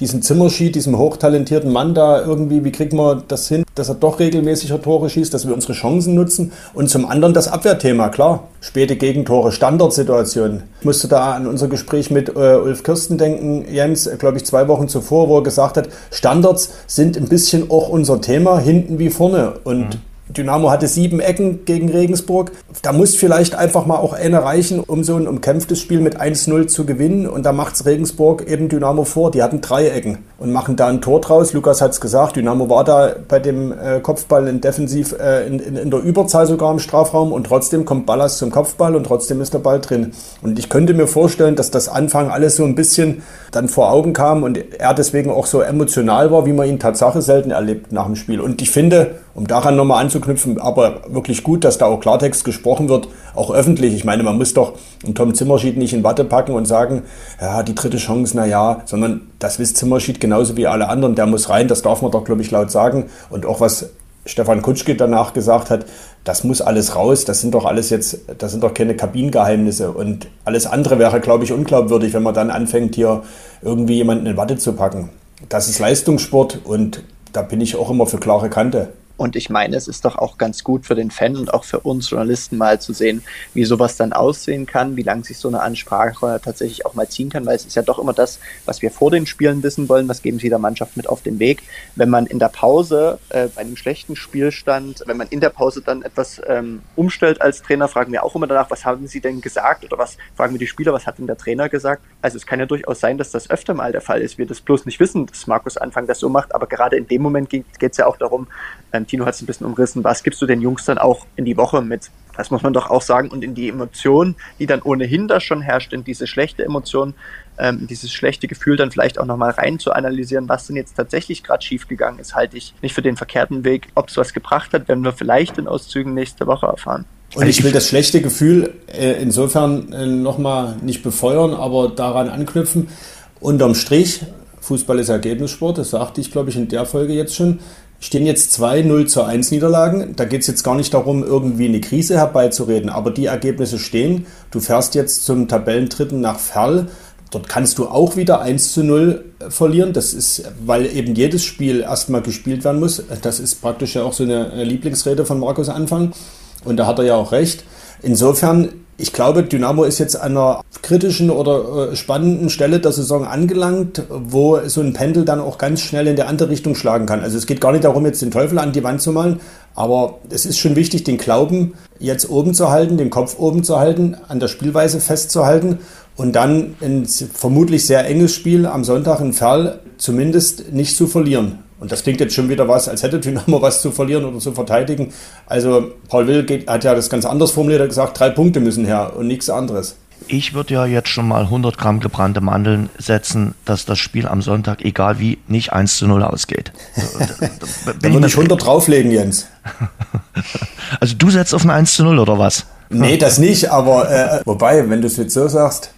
diesen Zimmerschied, diesem hochtalentierten Mann da irgendwie, wie kriegen wir das hin, dass er doch regelmäßiger Tore schießt, dass wir unsere Chancen nutzen. Und zum anderen das Abwehrthema, klar. Späte Gegentore, Standardsituationen. Ich musste da an unser Gespräch mit äh, Ulf Kirsten denken, Jens, glaube ich, zwei Wochen zuvor, wo er gesagt hat, Standards sind ein bisschen auch unser Thema, hinten wie vorne. Und mhm. Dynamo hatte sieben Ecken gegen Regensburg. Da muss vielleicht einfach mal auch eine reichen, um so ein umkämpftes Spiel mit 1-0 zu gewinnen. Und da macht es Regensburg eben Dynamo vor. Die hatten drei Ecken und machen da ein Tor draus. Lukas hat es gesagt, Dynamo war da bei dem äh, Kopfball in defensiv äh, in, in, in, der Überzahl sogar im Strafraum und trotzdem kommt Ballas zum Kopfball und trotzdem ist der Ball drin. Und ich könnte mir vorstellen, dass das Anfang alles so ein bisschen dann vor Augen kam und er deswegen auch so emotional war, wie man ihn Tatsache selten erlebt nach dem Spiel. Und ich finde, um daran nochmal anzuknüpfen, aber wirklich gut, dass da auch Klartext gesprochen wird, auch öffentlich. Ich meine, man muss doch einen Tom Zimmerschied nicht in Watte packen und sagen, ja, die dritte Chance, na ja, sondern das wisst Zimmerschied genauso wie alle anderen, der muss rein, das darf man doch, glaube ich, laut sagen. Und auch was Stefan Kutschke danach gesagt hat, das muss alles raus, das sind doch alles jetzt, das sind doch keine Kabinengeheimnisse und alles andere wäre, glaube ich, unglaubwürdig, wenn man dann anfängt, hier irgendwie jemanden in Watte zu packen. Das ist Leistungssport und da bin ich auch immer für klare Kante. Und ich meine, es ist doch auch ganz gut für den Fan und auch für uns Journalisten mal zu sehen, wie sowas dann aussehen kann, wie lange sich so eine Ansprache tatsächlich auch mal ziehen kann, weil es ist ja doch immer das, was wir vor den Spielen wissen wollen, was geben sie der Mannschaft mit auf den Weg. Wenn man in der Pause äh, bei einem schlechten Spielstand, wenn man in der Pause dann etwas ähm, umstellt als Trainer, fragen wir auch immer danach, was haben sie denn gesagt oder was fragen wir die Spieler, was hat denn der Trainer gesagt? Also es kann ja durchaus sein, dass das öfter mal der Fall ist, wir das bloß nicht wissen, dass Markus Anfang das so macht, aber gerade in dem Moment geht es ja auch darum, ähm, Tino hat es ein bisschen umrissen. Was gibst du den Jungs dann auch in die Woche mit? Das muss man doch auch sagen. Und in die Emotion, die dann ohnehin da schon herrscht, in diese schlechte Emotion, ähm, dieses schlechte Gefühl dann vielleicht auch nochmal rein zu analysieren, was denn jetzt tatsächlich gerade schiefgegangen ist, halte ich nicht für den verkehrten Weg. Ob es was gebracht hat, werden wir vielleicht in Auszügen nächste Woche erfahren. Und ich will das schlechte Gefühl äh, insofern äh, nochmal nicht befeuern, aber daran anknüpfen. Unterm Strich, Fußball ist Ergebnissport, das sagte ich, glaube ich, in der Folge jetzt schon stehen jetzt zwei 0 zu 1 Niederlagen. Da geht es jetzt gar nicht darum, irgendwie eine Krise herbeizureden, aber die Ergebnisse stehen. Du fährst jetzt zum Tabellendritten nach Ferl. Dort kannst du auch wieder 1 zu 0 verlieren. Das ist, weil eben jedes Spiel erstmal gespielt werden muss. Das ist praktisch ja auch so eine Lieblingsrede von Markus Anfang. Und da hat er ja auch recht. Insofern ich glaube, Dynamo ist jetzt an einer kritischen oder äh, spannenden Stelle der Saison angelangt, wo so ein Pendel dann auch ganz schnell in der andere Richtung schlagen kann. Also es geht gar nicht darum, jetzt den Teufel an die Wand zu malen, aber es ist schon wichtig, den Glauben jetzt oben zu halten, den Kopf oben zu halten, an der Spielweise festzuhalten und dann ein vermutlich sehr enges Spiel am Sonntag in Ferl zumindest nicht zu verlieren. Und das klingt jetzt schon wieder was, als hätte Dynamo [laughs] was zu verlieren oder zu verteidigen. Also Paul Will geht, hat ja das ganz anders formuliert, er hat gesagt, drei Punkte müssen her und nichts anderes. Ich würde ja jetzt schon mal 100 Gramm gebrannte Mandeln setzen, dass das Spiel am Sonntag, egal wie, nicht 1 zu 0 ausgeht. Wenn wir nicht 100 drauflegen, Jens. [laughs] Also du setzt auf ein 1 zu 0 oder was? Nee, das nicht, aber äh, wobei, wenn du es jetzt so sagst,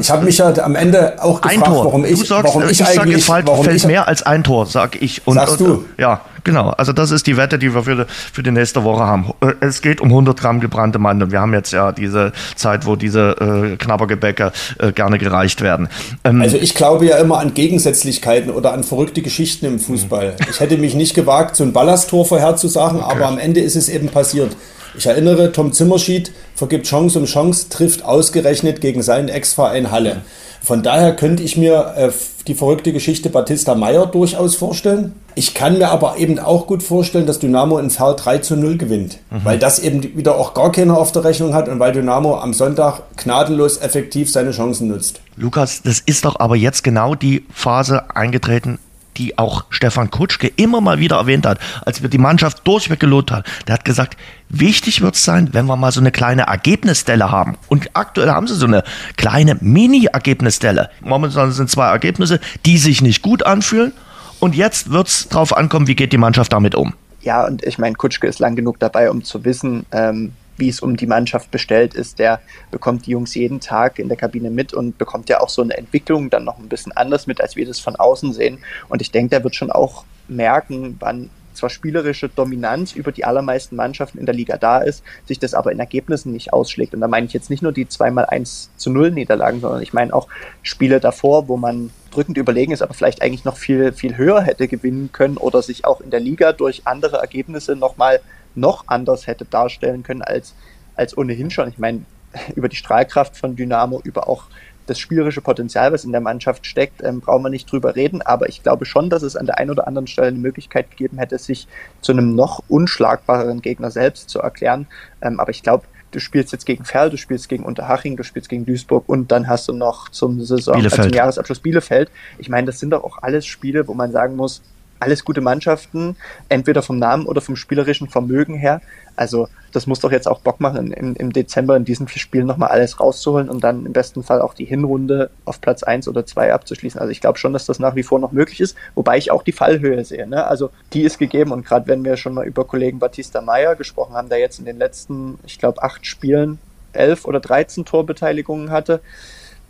ich habe mich halt am Ende auch gefragt, ein Tor. warum ich, du sagst, warum ich, ich eigentlich, sag, warum fällt ich, mehr als ein Tor, sag ich. Und, Sagst du? Und, ja, genau. Also das ist die Wette, die wir für die, für die nächste Woche haben. Es geht um 100 Gramm gebrannte Mandeln. Wir haben jetzt ja diese Zeit, wo diese äh, Knabbergebäcke äh, gerne gereicht werden. Ähm, also ich glaube ja immer an Gegensätzlichkeiten oder an verrückte Geschichten im Fußball. Ich hätte mich nicht gewagt, so ein Ballasttor vorherzusagen, okay. aber am Ende ist es eben passiert. Ich erinnere, Tom Zimmerschied vergibt Chance um Chance, trifft ausgerechnet gegen seinen Ex-Verein Halle. Von daher könnte ich mir äh, die verrückte Geschichte Batista Meyer durchaus vorstellen. Ich kann mir aber eben auch gut vorstellen, dass Dynamo in Fall 3 zu 0 gewinnt. Mhm. Weil das eben wieder auch gar keiner auf der Rechnung hat und weil Dynamo am Sonntag gnadenlos effektiv seine Chancen nutzt. Lukas, das ist doch aber jetzt genau die Phase eingetreten, die auch Stefan Kutschke immer mal wieder erwähnt hat, als wir die Mannschaft durchweg gelobt haben. Der hat gesagt, wichtig wird es sein, wenn wir mal so eine kleine Ergebnisstelle haben. Und aktuell haben sie so eine kleine Mini-Ergebnisstelle. Momentan sind zwei Ergebnisse, die sich nicht gut anfühlen. Und jetzt wird es darauf ankommen, wie geht die Mannschaft damit um. Ja, und ich meine, Kutschke ist lang genug dabei, um zu wissen, ähm, wie es um die Mannschaft bestellt ist, der bekommt die Jungs jeden Tag in der Kabine mit und bekommt ja auch so eine Entwicklung dann noch ein bisschen anders mit, als wir das von außen sehen. Und ich denke, der wird schon auch merken, wann zwar spielerische Dominanz über die allermeisten Mannschaften in der Liga da ist, sich das aber in Ergebnissen nicht ausschlägt. Und da meine ich jetzt nicht nur die zweimal 1 zu 0 Niederlagen, sondern ich meine auch Spiele davor, wo man drückend überlegen ist, aber vielleicht eigentlich noch viel, viel höher hätte gewinnen können oder sich auch in der Liga durch andere Ergebnisse nochmal noch anders hätte darstellen können als, als ohnehin schon. Ich meine, [laughs] über die Strahlkraft von Dynamo, über auch das spielerische Potenzial, was in der Mannschaft steckt, ähm, brauchen wir nicht drüber reden. Aber ich glaube schon, dass es an der einen oder anderen Stelle eine Möglichkeit gegeben hätte, sich zu einem noch unschlagbareren Gegner selbst zu erklären. Ähm, aber ich glaube, du spielst jetzt gegen Ferl, du spielst gegen Unterhaching, du spielst gegen Duisburg und dann hast du noch zum Saison, äh, zum Jahresabschluss Bielefeld. Ich meine, das sind doch auch alles Spiele, wo man sagen muss, alles gute Mannschaften, entweder vom Namen oder vom spielerischen Vermögen her. Also das muss doch jetzt auch Bock machen, im, im Dezember in diesen vier Spielen nochmal alles rauszuholen und dann im besten Fall auch die Hinrunde auf Platz 1 oder 2 abzuschließen. Also ich glaube schon, dass das nach wie vor noch möglich ist, wobei ich auch die Fallhöhe sehe. Ne? Also die ist gegeben und gerade wenn wir schon mal über Kollegen Batista Meyer gesprochen haben, der jetzt in den letzten, ich glaube, acht Spielen elf oder 13 Torbeteiligungen hatte,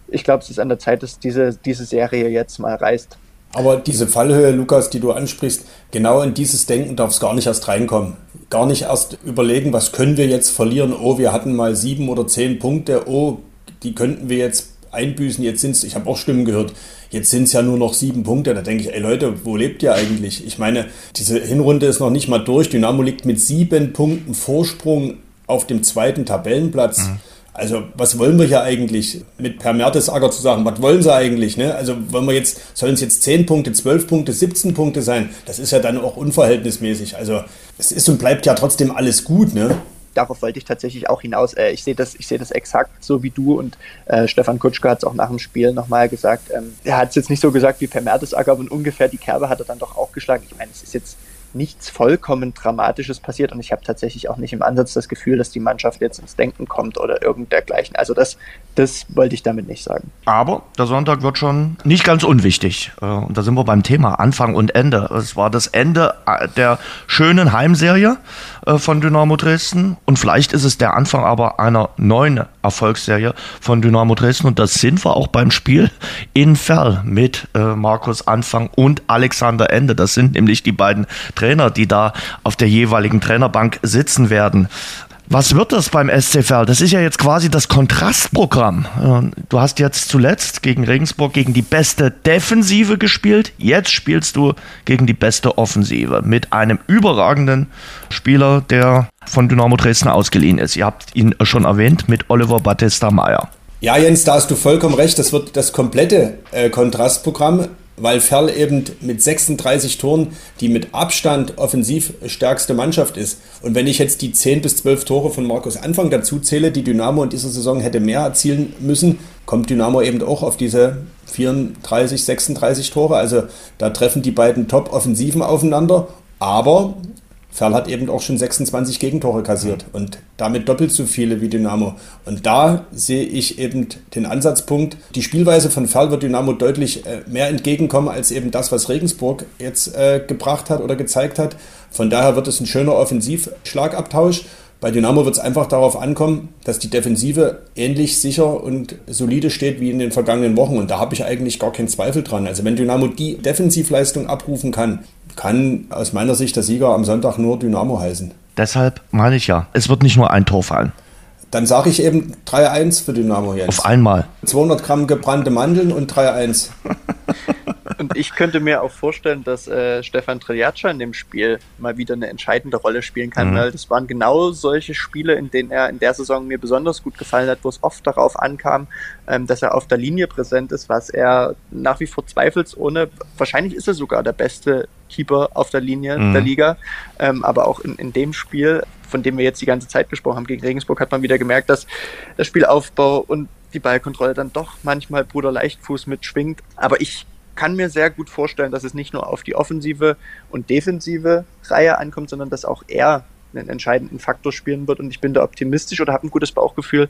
ich glaube, es ist an der Zeit, dass diese, diese Serie jetzt mal reißt. Aber diese Fallhöhe, Lukas, die du ansprichst, genau in dieses Denken darf es gar nicht erst reinkommen. Gar nicht erst überlegen, was können wir jetzt verlieren. Oh, wir hatten mal sieben oder zehn Punkte. Oh, die könnten wir jetzt einbüßen. Jetzt sind es, ich habe auch Stimmen gehört, jetzt sind es ja nur noch sieben Punkte. Da denke ich, ey Leute, wo lebt ihr eigentlich? Ich meine, diese Hinrunde ist noch nicht mal durch. Dynamo liegt mit sieben Punkten Vorsprung auf dem zweiten Tabellenplatz. Mhm. Also was wollen wir hier eigentlich mit Per Mertesacker zu sagen? Was wollen sie eigentlich? Ne? Also wollen wir jetzt, sollen es jetzt 10 Punkte, 12 Punkte, 17 Punkte sein? Das ist ja dann auch unverhältnismäßig. Also es ist und bleibt ja trotzdem alles gut. Ne? darauf wollte ich tatsächlich auch hinaus. Äh, ich sehe das, ich das exakt so wie du und äh, Stefan Kutschke hat es auch nach dem Spiel nochmal gesagt. Ähm, er hat es jetzt nicht so gesagt wie Per Mertesacker, aber ungefähr die Kerbe hat er dann doch auch geschlagen. Ich meine, es ist jetzt nichts vollkommen Dramatisches passiert und ich habe tatsächlich auch nicht im Ansatz das Gefühl, dass die Mannschaft jetzt ins Denken kommt oder irgend dergleichen. Also das, das wollte ich damit nicht sagen. Aber der Sonntag wird schon nicht ganz unwichtig. Äh, und da sind wir beim Thema Anfang und Ende. Es war das Ende äh, der schönen Heimserie äh, von Dynamo Dresden und vielleicht ist es der Anfang aber einer neuen Erfolgsserie von Dynamo Dresden und das sind wir auch beim Spiel in Ferl mit Markus Anfang und Alexander Ende. Das sind nämlich die beiden Trainer, die da auf der jeweiligen Trainerbank sitzen werden. Was wird das beim SC Verl? Das ist ja jetzt quasi das Kontrastprogramm. Du hast jetzt zuletzt gegen Regensburg gegen die beste Defensive gespielt. Jetzt spielst du gegen die beste Offensive mit einem überragenden Spieler, der von Dynamo Dresden ausgeliehen ist. Ihr habt ihn schon erwähnt mit Oliver Battista Meyer. Ja, Jens, da hast du vollkommen recht. Das wird das komplette äh, Kontrastprogramm weil Ferl eben mit 36 Toren die mit Abstand offensiv stärkste Mannschaft ist. Und wenn ich jetzt die 10 bis 12 Tore von Markus Anfang dazu zähle, die Dynamo in dieser Saison hätte mehr erzielen müssen, kommt Dynamo eben auch auf diese 34, 36 Tore. Also da treffen die beiden Top-Offensiven aufeinander. Aber Ferl hat eben auch schon 26 Gegentore kassiert und damit doppelt so viele wie Dynamo. Und da sehe ich eben den Ansatzpunkt. Die Spielweise von Ferl wird Dynamo deutlich äh, mehr entgegenkommen als eben das, was Regensburg jetzt äh, gebracht hat oder gezeigt hat. Von daher wird es ein schöner Offensivschlagabtausch. Bei Dynamo wird es einfach darauf ankommen, dass die Defensive ähnlich sicher und solide steht wie in den vergangenen Wochen. Und da habe ich eigentlich gar keinen Zweifel dran. Also wenn Dynamo die Defensivleistung abrufen kann, kann aus meiner Sicht der Sieger am Sonntag nur Dynamo heißen. Deshalb meine ich ja, es wird nicht nur ein Tor fallen. Dann sage ich eben 3-1 für Dynamo jetzt. Auf einmal. 200 Gramm gebrannte Mandeln und 3-1. [laughs] Und ich könnte mir auch vorstellen, dass äh, Stefan Triljatscha in dem Spiel mal wieder eine entscheidende Rolle spielen kann, mhm. weil das waren genau solche Spiele, in denen er in der Saison mir besonders gut gefallen hat, wo es oft darauf ankam, ähm, dass er auf der Linie präsent ist, was er nach wie vor zweifelsohne, wahrscheinlich ist er sogar der beste Keeper auf der Linie mhm. der Liga, ähm, aber auch in, in dem Spiel, von dem wir jetzt die ganze Zeit gesprochen haben, gegen Regensburg, hat man wieder gemerkt, dass der Spielaufbau und die Ballkontrolle dann doch manchmal Bruder Leichtfuß mitschwingt. Aber ich kann mir sehr gut vorstellen, dass es nicht nur auf die offensive und defensive Reihe ankommt, sondern dass auch er einen entscheidenden Faktor spielen wird. Und ich bin da optimistisch oder habe ein gutes Bauchgefühl,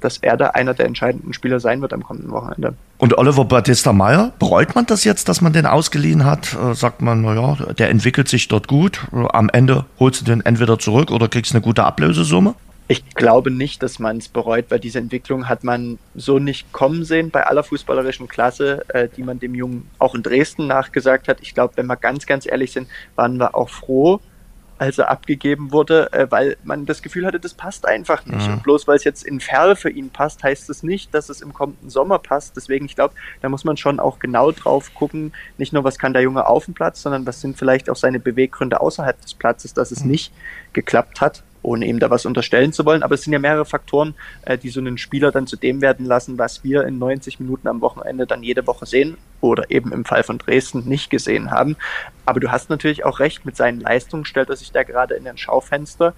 dass er da einer der entscheidenden Spieler sein wird am kommenden Wochenende. Und Oliver Battista Meyer, bereut man das jetzt, dass man den ausgeliehen hat? Äh, sagt man, naja, der entwickelt sich dort gut. Am Ende holst du den entweder zurück oder kriegst eine gute Ablösesumme? Ich glaube nicht, dass man es bereut, weil diese Entwicklung hat man so nicht kommen sehen bei aller fußballerischen Klasse, äh, die man dem Jungen auch in Dresden nachgesagt hat. Ich glaube, wenn wir ganz, ganz ehrlich sind, waren wir auch froh, als er abgegeben wurde, äh, weil man das Gefühl hatte, das passt einfach nicht. Mhm. Und bloß weil es jetzt in Ferl für ihn passt, heißt es das nicht, dass es im kommenden Sommer passt. Deswegen, ich glaube, da muss man schon auch genau drauf gucken, nicht nur, was kann der Junge auf dem Platz, sondern was sind vielleicht auch seine Beweggründe außerhalb des Platzes, dass es mhm. nicht geklappt hat ohne ihm da was unterstellen zu wollen. Aber es sind ja mehrere Faktoren, äh, die so einen Spieler dann zu dem werden lassen, was wir in 90 Minuten am Wochenende dann jede Woche sehen oder eben im Fall von Dresden nicht gesehen haben. Aber du hast natürlich auch recht, mit seinen Leistungen stellt er sich da gerade in ein Schaufenster.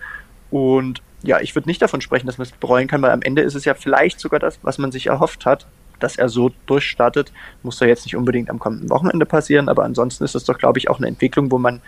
Und ja, ich würde nicht davon sprechen, dass man es bereuen kann, weil am Ende ist es ja vielleicht sogar das, was man sich erhofft hat, dass er so durchstartet. Muss da jetzt nicht unbedingt am kommenden Wochenende passieren, aber ansonsten ist das doch, glaube ich, auch eine Entwicklung, wo man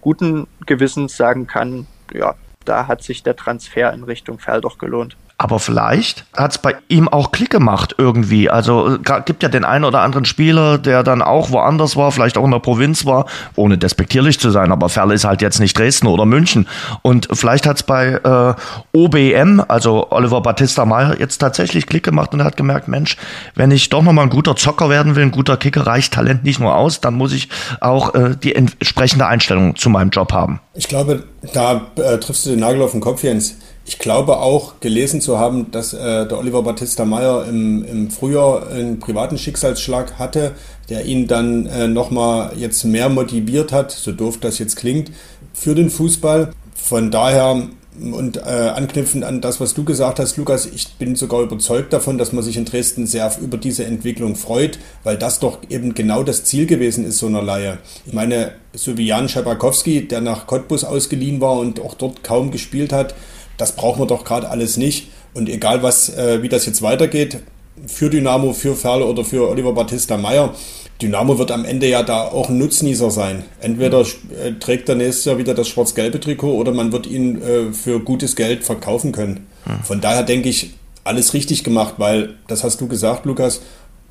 guten Gewissens sagen kann, ja, da hat sich der Transfer in Richtung Ferl doch gelohnt. Aber vielleicht hat es bei ihm auch Klick gemacht irgendwie. Also gibt ja den einen oder anderen Spieler, der dann auch woanders war, vielleicht auch in der Provinz war, ohne despektierlich zu sein, aber Ferl ist halt jetzt nicht Dresden oder München. Und vielleicht hat es bei äh, OBM, also Oliver Battista Meyer, jetzt tatsächlich Klick gemacht und er hat gemerkt, Mensch, wenn ich doch nochmal ein guter Zocker werden will, ein guter Kicker, reicht Talent nicht nur aus, dann muss ich auch äh, die entsprechende Einstellung zu meinem Job haben. Ich glaube, da äh, triffst du den Nagel auf den Kopf, Jens. Ich glaube auch gelesen zu haben, dass äh, der Oliver Battista Meyer im, im Frühjahr einen privaten Schicksalsschlag hatte, der ihn dann äh, nochmal jetzt mehr motiviert hat, so doof das jetzt klingt, für den Fußball. Von daher und äh, anknüpfend an das, was du gesagt hast, Lukas, ich bin sogar überzeugt davon, dass man sich in Dresden sehr über diese Entwicklung freut, weil das doch eben genau das Ziel gewesen ist, so einer Laie. Ich meine, so wie Jan Schabakowski, der nach Cottbus ausgeliehen war und auch dort kaum gespielt hat, das brauchen wir doch gerade alles nicht. Und egal, was, äh, wie das jetzt weitergeht, für Dynamo, für Ferle oder für Oliver Battista Meyer, Dynamo wird am Ende ja da auch ein Nutznießer sein. Entweder äh, trägt er nächstes Jahr wieder das schwarz-gelbe Trikot oder man wird ihn äh, für gutes Geld verkaufen können. Von daher denke ich, alles richtig gemacht, weil, das hast du gesagt, Lukas,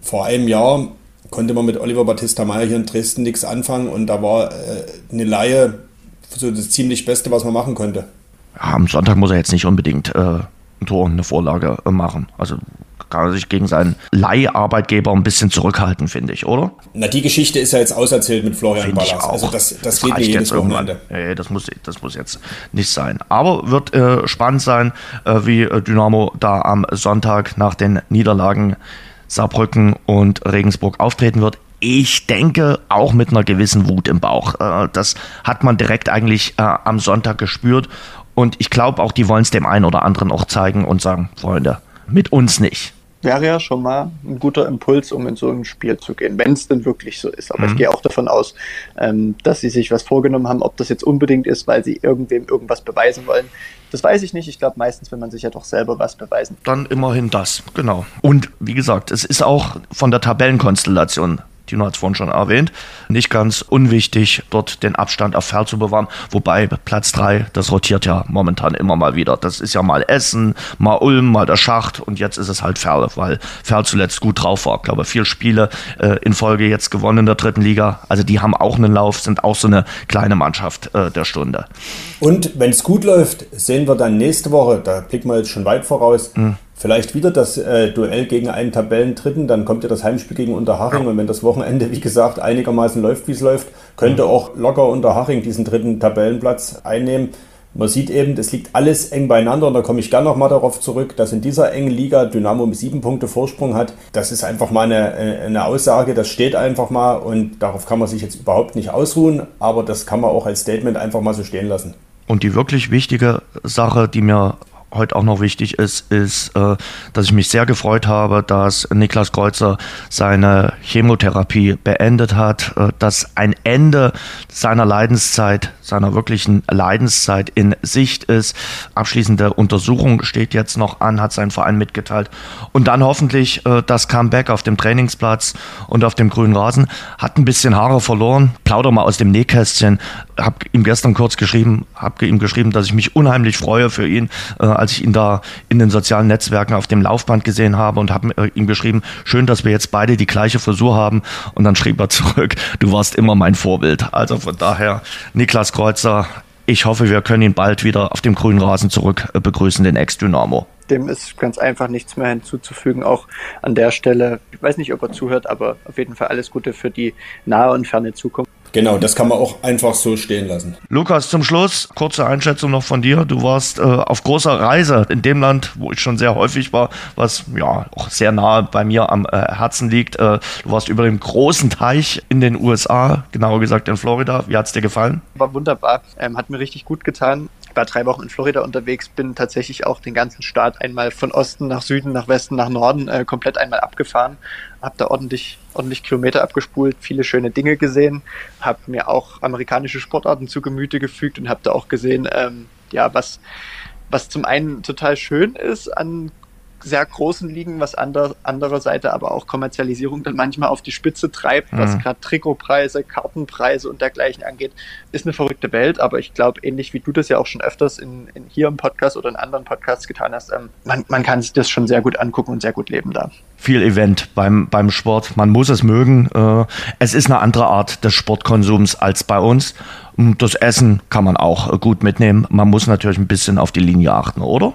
vor einem Jahr konnte man mit Oliver Battista Meyer hier in Dresden nichts anfangen und da war äh, eine Laie so das ziemlich Beste, was man machen konnte ja, am Sonntag muss er jetzt nicht unbedingt äh, ein Tor und eine Vorlage äh, machen. Also kann er sich gegen seinen Leiharbeitgeber ein bisschen zurückhalten, finde ich, oder? Na, die Geschichte ist ja jetzt auserzählt mit Florian find Ballas. Also das, das, das geht mir jedes Wochenende. Ja, das, muss, das muss jetzt nicht sein. Aber wird äh, spannend sein, äh, wie äh, Dynamo da am Sonntag nach den Niederlagen Saarbrücken und Regensburg auftreten wird ich denke auch mit einer gewissen Wut im Bauch. Äh, das hat man direkt eigentlich am Sonntag gespürt. Und ich glaube auch, die wollen es dem einen oder anderen auch zeigen und sagen, Freunde, mit uns nicht. Wäre ja schon mal ein guter Impuls, um in so ein Spiel zu gehen, wenn es denn wirklich so ist. Aber mhm. ich gehe auch davon aus, ähm, dass sie sich was vorgenommen haben. Ob das jetzt unbedingt ist, weil sie irgendwem irgendwas beweisen wollen, das weiß ich nicht. Ich glaube meistens, wenn man sich ja doch selber was beweisen. Dann immerhin das, genau. Und wie gesagt, es ist auch von der Tabellenkonstellation Tino hat es vorhin schon erwähnt, nicht ganz unwichtig, dort den Abstand auf Ferl zu bewahren. Wobei Platz 3, das rotiert ja momentan immer mal wieder. Das ist ja mal Essen, mal Ulm, mal der Schacht und jetzt ist es halt Ferl, weil Ferl zuletzt gut drauf war. Ich glaube, vier Spiele äh, in Folge jetzt gewonnen in der dritten Liga. Also die haben auch einen Lauf, sind auch so eine kleine Mannschaft äh, der Stunde. Und wenn es gut läuft, sehen wir dann nächste Woche, da blicken wir jetzt schon weit voraus, mhm Vielleicht wieder das äh, Duell gegen einen Tabellendritten, dann kommt ja das Heimspiel gegen Unterhaching und wenn das Wochenende, wie gesagt, einigermaßen läuft, wie es läuft, könnte auch locker Unterhaching diesen dritten Tabellenplatz einnehmen. Man sieht eben, es liegt alles eng beieinander und da komme ich gerne nochmal darauf zurück, dass in dieser engen Liga Dynamo sieben Punkte Vorsprung hat. Das ist einfach mal eine, äh, eine Aussage, das steht einfach mal und darauf kann man sich jetzt überhaupt nicht ausruhen, aber das kann man auch als Statement einfach mal so stehen lassen. Und die wirklich wichtige Sache, die mir heute auch noch wichtig ist, ist, äh, dass ich mich sehr gefreut habe, dass Niklas Kreuzer seine Chemotherapie beendet hat, äh, dass ein Ende seiner Leidenszeit, seiner wirklichen Leidenszeit in Sicht ist. Abschließende Untersuchung steht jetzt noch an, hat sein Verein mitgeteilt. Und dann hoffentlich äh, das Comeback auf dem Trainingsplatz und auf dem grünen Rasen. Hat ein bisschen Haare verloren. Plauder mal aus dem Nähkästchen. Hab ihm gestern kurz geschrieben, hab ihm geschrieben, dass ich mich unheimlich freue für ihn, als ich ihn da in den sozialen Netzwerken auf dem Laufband gesehen habe und habe ihm geschrieben, schön, dass wir jetzt beide die gleiche Frisur haben. Und dann schrieb er zurück, du warst immer mein Vorbild. Also von daher, Niklas Kreuzer, ich hoffe, wir können ihn bald wieder auf dem grünen Rasen zurück äh, begrüßen, den Ex-Dynamo. Dem ist ganz einfach nichts mehr hinzuzufügen. Auch an der Stelle, ich weiß nicht, ob er zuhört, aber auf jeden Fall alles Gute für die nahe und ferne Zukunft. Genau, das kann man auch einfach so stehen lassen. Lukas, zum Schluss, kurze Einschätzung noch von dir. Du warst äh, auf großer Reise in dem Land, wo ich schon sehr häufig war, was ja auch sehr nahe bei mir am äh, Herzen liegt. Äh, du warst über dem großen Teich in den USA, genauer gesagt in Florida. Wie hat es dir gefallen? War wunderbar, ähm, hat mir richtig gut getan. Ich war drei Wochen in Florida unterwegs, bin tatsächlich auch den ganzen Staat einmal von Osten nach Süden, nach Westen, nach Norden äh, komplett einmal abgefahren habe da ordentlich, ordentlich Kilometer abgespult, viele schöne Dinge gesehen, habe mir auch amerikanische Sportarten zu Gemüte gefügt und habe da auch gesehen, ähm, ja, was, was zum einen total schön ist an sehr großen Ligen, was ander, anderer Seite aber auch Kommerzialisierung dann manchmal auf die Spitze treibt, mhm. was gerade Trikotpreise, Kartenpreise und dergleichen angeht, ist eine verrückte Welt. Aber ich glaube, ähnlich wie du das ja auch schon öfters in, in hier im Podcast oder in anderen Podcasts getan hast, ähm, man, man kann sich das schon sehr gut angucken und sehr gut leben da. Viel Event beim, beim Sport. Man muss es mögen. Äh, es ist eine andere Art des Sportkonsums als bei uns. Das Essen kann man auch gut mitnehmen. Man muss natürlich ein bisschen auf die Linie achten, oder?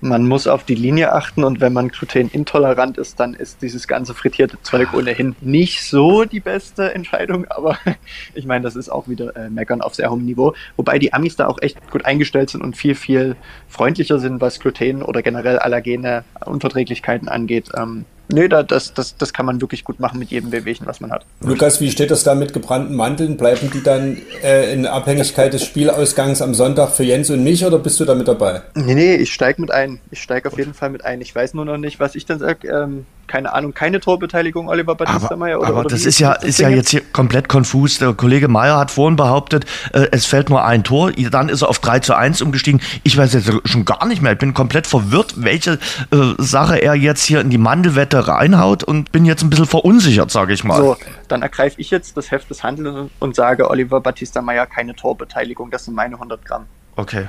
Man muss auf die Linie achten und wenn man glutenintolerant ist, dann ist dieses ganze frittierte Zeug ohnehin nicht so die beste Entscheidung. Aber [laughs] ich meine, das ist auch wieder äh, Meckern auf sehr hohem Niveau. Wobei die Amis da auch echt gut eingestellt sind und viel, viel freundlicher sind, was Gluten oder generell allergene Unverträglichkeiten angeht. Ähm, Nö, da, das, das, das kann man wirklich gut machen mit jedem Wehwehchen, was man hat. Lukas, wie steht das da mit gebrannten Mandeln? Bleiben die dann äh, in Abhängigkeit des Spielausgangs am Sonntag für Jens und mich oder bist du da mit dabei? Nee, nee, ich steige mit ein. Ich steige auf jeden Fall mit ein. Ich weiß nur noch nicht, was ich dann sage. Ähm, keine Ahnung, keine Torbeteiligung Oliver Battista Meyer oder Aber oder das ist ja, ist ja jetzt hier komplett konfus. Der Kollege Meyer hat vorhin behauptet, äh, es fällt nur ein Tor, dann ist er auf 3 zu 1 umgestiegen. Ich weiß jetzt schon gar nicht mehr. Ich bin komplett verwirrt, welche äh, Sache er jetzt hier in die Mandelwette reinhaut und bin jetzt ein bisschen verunsichert, sage ich mal. So, dann ergreife ich jetzt das Heft des Handelns und sage Oliver Battista Meyer keine Torbeteiligung. Das sind meine 100 Gramm. Okay.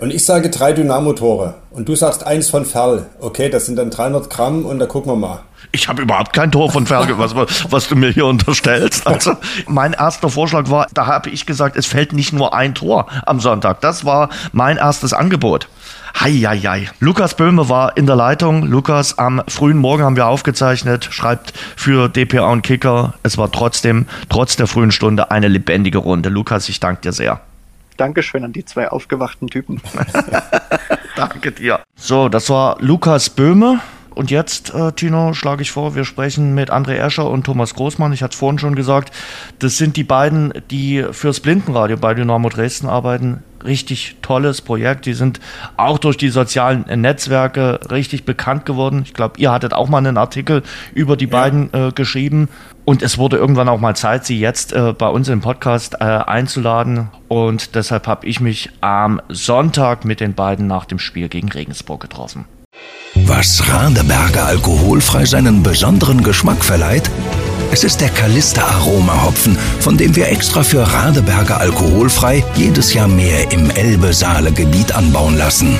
Und ich sage drei Dynamo-Tore. Und du sagst eins von Ferl. Okay, das sind dann 300 Gramm und da gucken wir mal. Ich habe überhaupt kein Tor von Ferl, was, was du mir hier unterstellst. Also, mein erster Vorschlag war, da habe ich gesagt, es fällt nicht nur ein Tor am Sonntag. Das war mein erstes Angebot. Heieiei. Lukas Böhme war in der Leitung. Lukas, am frühen Morgen haben wir aufgezeichnet, schreibt für DPA und Kicker. Es war trotzdem, trotz der frühen Stunde, eine lebendige Runde. Lukas, ich danke dir sehr. Dankeschön an die zwei aufgewachten Typen. [laughs] Danke dir. So, das war Lukas Böhme. Und jetzt, äh, Tino, schlage ich vor, wir sprechen mit André Escher und Thomas Großmann. Ich hatte es vorhin schon gesagt, das sind die beiden, die fürs Blindenradio bei Dynamo Dresden arbeiten. Richtig tolles Projekt. Die sind auch durch die sozialen Netzwerke richtig bekannt geworden. Ich glaube, ihr hattet auch mal einen Artikel über die ja. beiden äh, geschrieben. Und es wurde irgendwann auch mal Zeit, sie jetzt äh, bei uns im Podcast äh, einzuladen. Und deshalb habe ich mich am Sonntag mit den beiden nach dem Spiel gegen Regensburg getroffen. Was Radeberger alkoholfrei seinen besonderen Geschmack verleiht? Es ist der Kalister Aroma Hopfen, von dem wir extra für Radeberger alkoholfrei jedes Jahr mehr im Elbe-Saale-Gebiet anbauen lassen.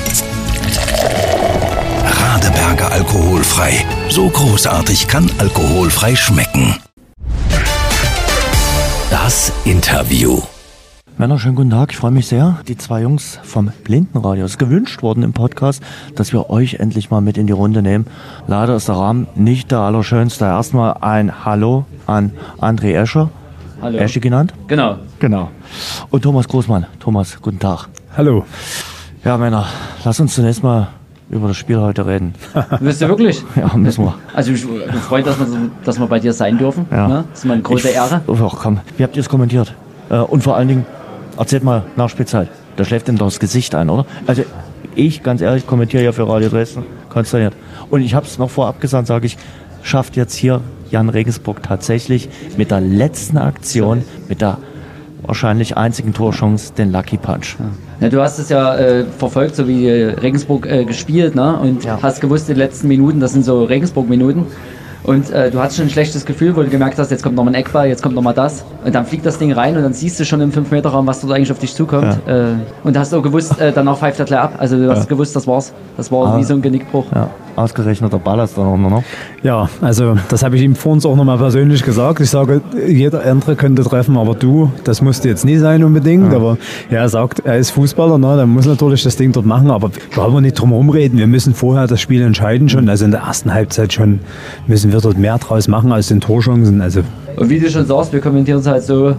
Radeberger alkoholfrei. So großartig kann alkoholfrei schmecken. Das Interview. Männer, schönen guten Tag. Ich freue mich sehr. Die zwei Jungs vom Blindenradio. Es ist gewünscht worden im Podcast, dass wir euch endlich mal mit in die Runde nehmen. Leider ist der Rahmen nicht der allerschönste. Erstmal ein Hallo an André Escher. Hallo. Esche genannt? Genau. Genau. Und Thomas Großmann. Thomas, guten Tag. Hallo. Ja, Männer, lass uns zunächst mal über das Spiel heute reden. [laughs] Willst du wirklich? Ja, müssen wir. Also ich bin freut, dass wir, dass wir bei dir sein dürfen. Ja. Ne? Das ist mal eine große ich, Ehre. Oh, komm, wie habt ihr es kommentiert? Äh, und vor allen Dingen, erzählt mal nach Spielzeit. Da schläft ihm doch das Gesicht ein, oder? Also ich, ganz ehrlich, kommentiere ja für Radio Dresden, konsterniert. Und ich habe es noch vorab gesagt, sage ich, schafft jetzt hier Jan Regensburg tatsächlich mit der letzten Aktion, mit der wahrscheinlich einzigen Torchance den Lucky Punch. Ja, du hast es ja äh, verfolgt, so wie Regensburg äh, gespielt, ne? Und ja. hast gewusst, die letzten Minuten, das sind so Regensburg-Minuten. Und äh, du hast schon ein schlechtes Gefühl, wo du gemerkt hast, jetzt kommt noch mal ein Eckball, jetzt kommt noch mal das. Und dann fliegt das Ding rein und dann siehst du schon im 5-Meter-Raum, was dort eigentlich auf dich zukommt. Ja. Äh, und hast auch gewusst, äh, danach pfeift er gleich ab. Also du hast gewusst, das war's. Das war ah. wie so ein Genickbruch. Ja. Ausgerechneter Ballast dann auch noch. Ja, also das habe ich ihm vor uns auch nochmal persönlich gesagt. Ich sage, jeder andere könnte treffen, aber du, das musste jetzt nie sein unbedingt. Ja. Aber ja, er sagt, er ist Fußballer, ne? der muss natürlich das Ding dort machen, aber wir wollen nicht drum herum reden. Wir müssen vorher das Spiel entscheiden schon. Also in der ersten Halbzeit schon müssen wir dort mehr draus machen als den Torchancen. Also Und wie du schon sagst, wir kommentieren es halt so,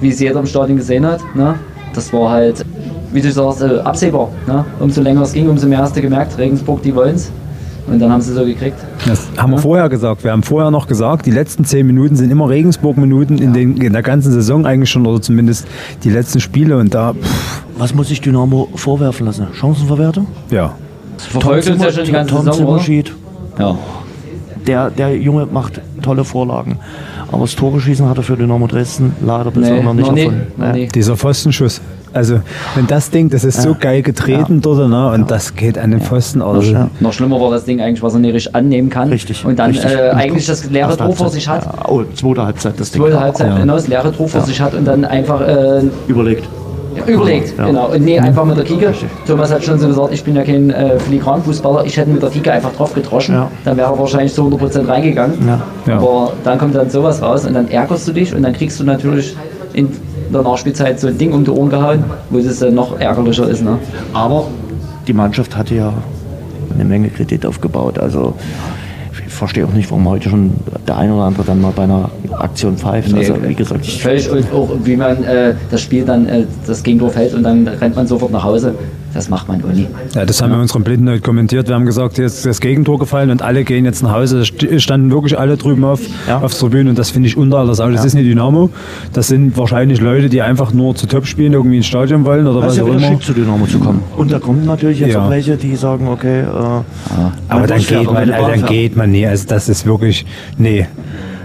wie es jeder im Stadion gesehen hat. Ne? Das war halt, wie du sagst, äh, absehbar. Ne? Umso länger es ging, umso mehr hast du gemerkt, Regensburg, die wollen es. Und dann haben sie so gekriegt. Das haben ja. wir vorher gesagt. Wir haben vorher noch gesagt, die letzten zehn Minuten sind immer Regensburg-Minuten in, in, der ganzen Saison eigentlich schon oder zumindest die letzten Spiele. Und da. Pff. Was muss sich Dynamo vorwerfen lassen? Chancenverwertung? Ja. Das verfolgt uns ja schon die ganze Saison. Oder? Ja. Der, der Junge macht tolle Vorlagen. Aber das Tore schießen hat er für Dynamo Dresden leider bisher Nee, noch nicht noch erfunden. noch nie. Dieser Pfostenschuss. Also, wenn das Ding, das ist so geil getreten dort, ne? und das geht an den Pfosten. Also, Noch schlimmer war das Ding eigentlich, was er nicht richtig annehmen kann. Richtig. Und dann richtig. äh, eigentlich das leere Tor vor sich hat. Ja, oh, zweite Halbzeit das Ding. Zweite Halbzeit, genau, das leere Tor vor sich hat und dann einfach äh, Überlegt. Überlegt. Ja. Genau. Und nee, einfach mit der Kike. Thomas hat schon so gesagt, ich bin ja kein äh, Filigranfußballer. Ich hätte mit der Kike einfach drauf gedroschen. Ja. Dann wäre er wahrscheinlich zu 100% reingegangen. Ja. Aber dann kommt dann sowas raus und dann ärgerst du dich und dann kriegst du natürlich in der Nachspielzeit so ein Ding um die Ohren gehauen, wo es dann noch ärgerlicher ist. Ne? Aber die Mannschaft hatte ja eine Menge Kredit aufgebaut. Also ich verstehe auch nicht, warum heute schon der ein oder andere dann mal bei einer Aktion pfeift. Nee, also wie gesagt, ich Völlig und auch wie man äh, das Spiel dann, äh, das Gegentor fällt und dann rennt man sofort nach Hause. Das macht man auch nie. Ja, das haben wir in unserem Blinden heute kommentiert. Wir haben gesagt, jetzt ist das Gegentor gefallen und alle gehen jetzt nach Hause. Da st- standen wirklich alle drüben auf, auf der Tribüne und das finde ich unter aller Sau. Das ist nicht Dynamo. Das sind wahrscheinlich Leute, die einfach nur zu Top spielen, irgendwie ins Stadion wollen oder Das was ist ja auch immer. schick zu Dynamo zu kommen. Und da kommen natürlich jetzt Ja. auch welche, die sagen, okay, äh, Aber dann ja geht man, also dann geht man nie. Also das ist wirklich, nee.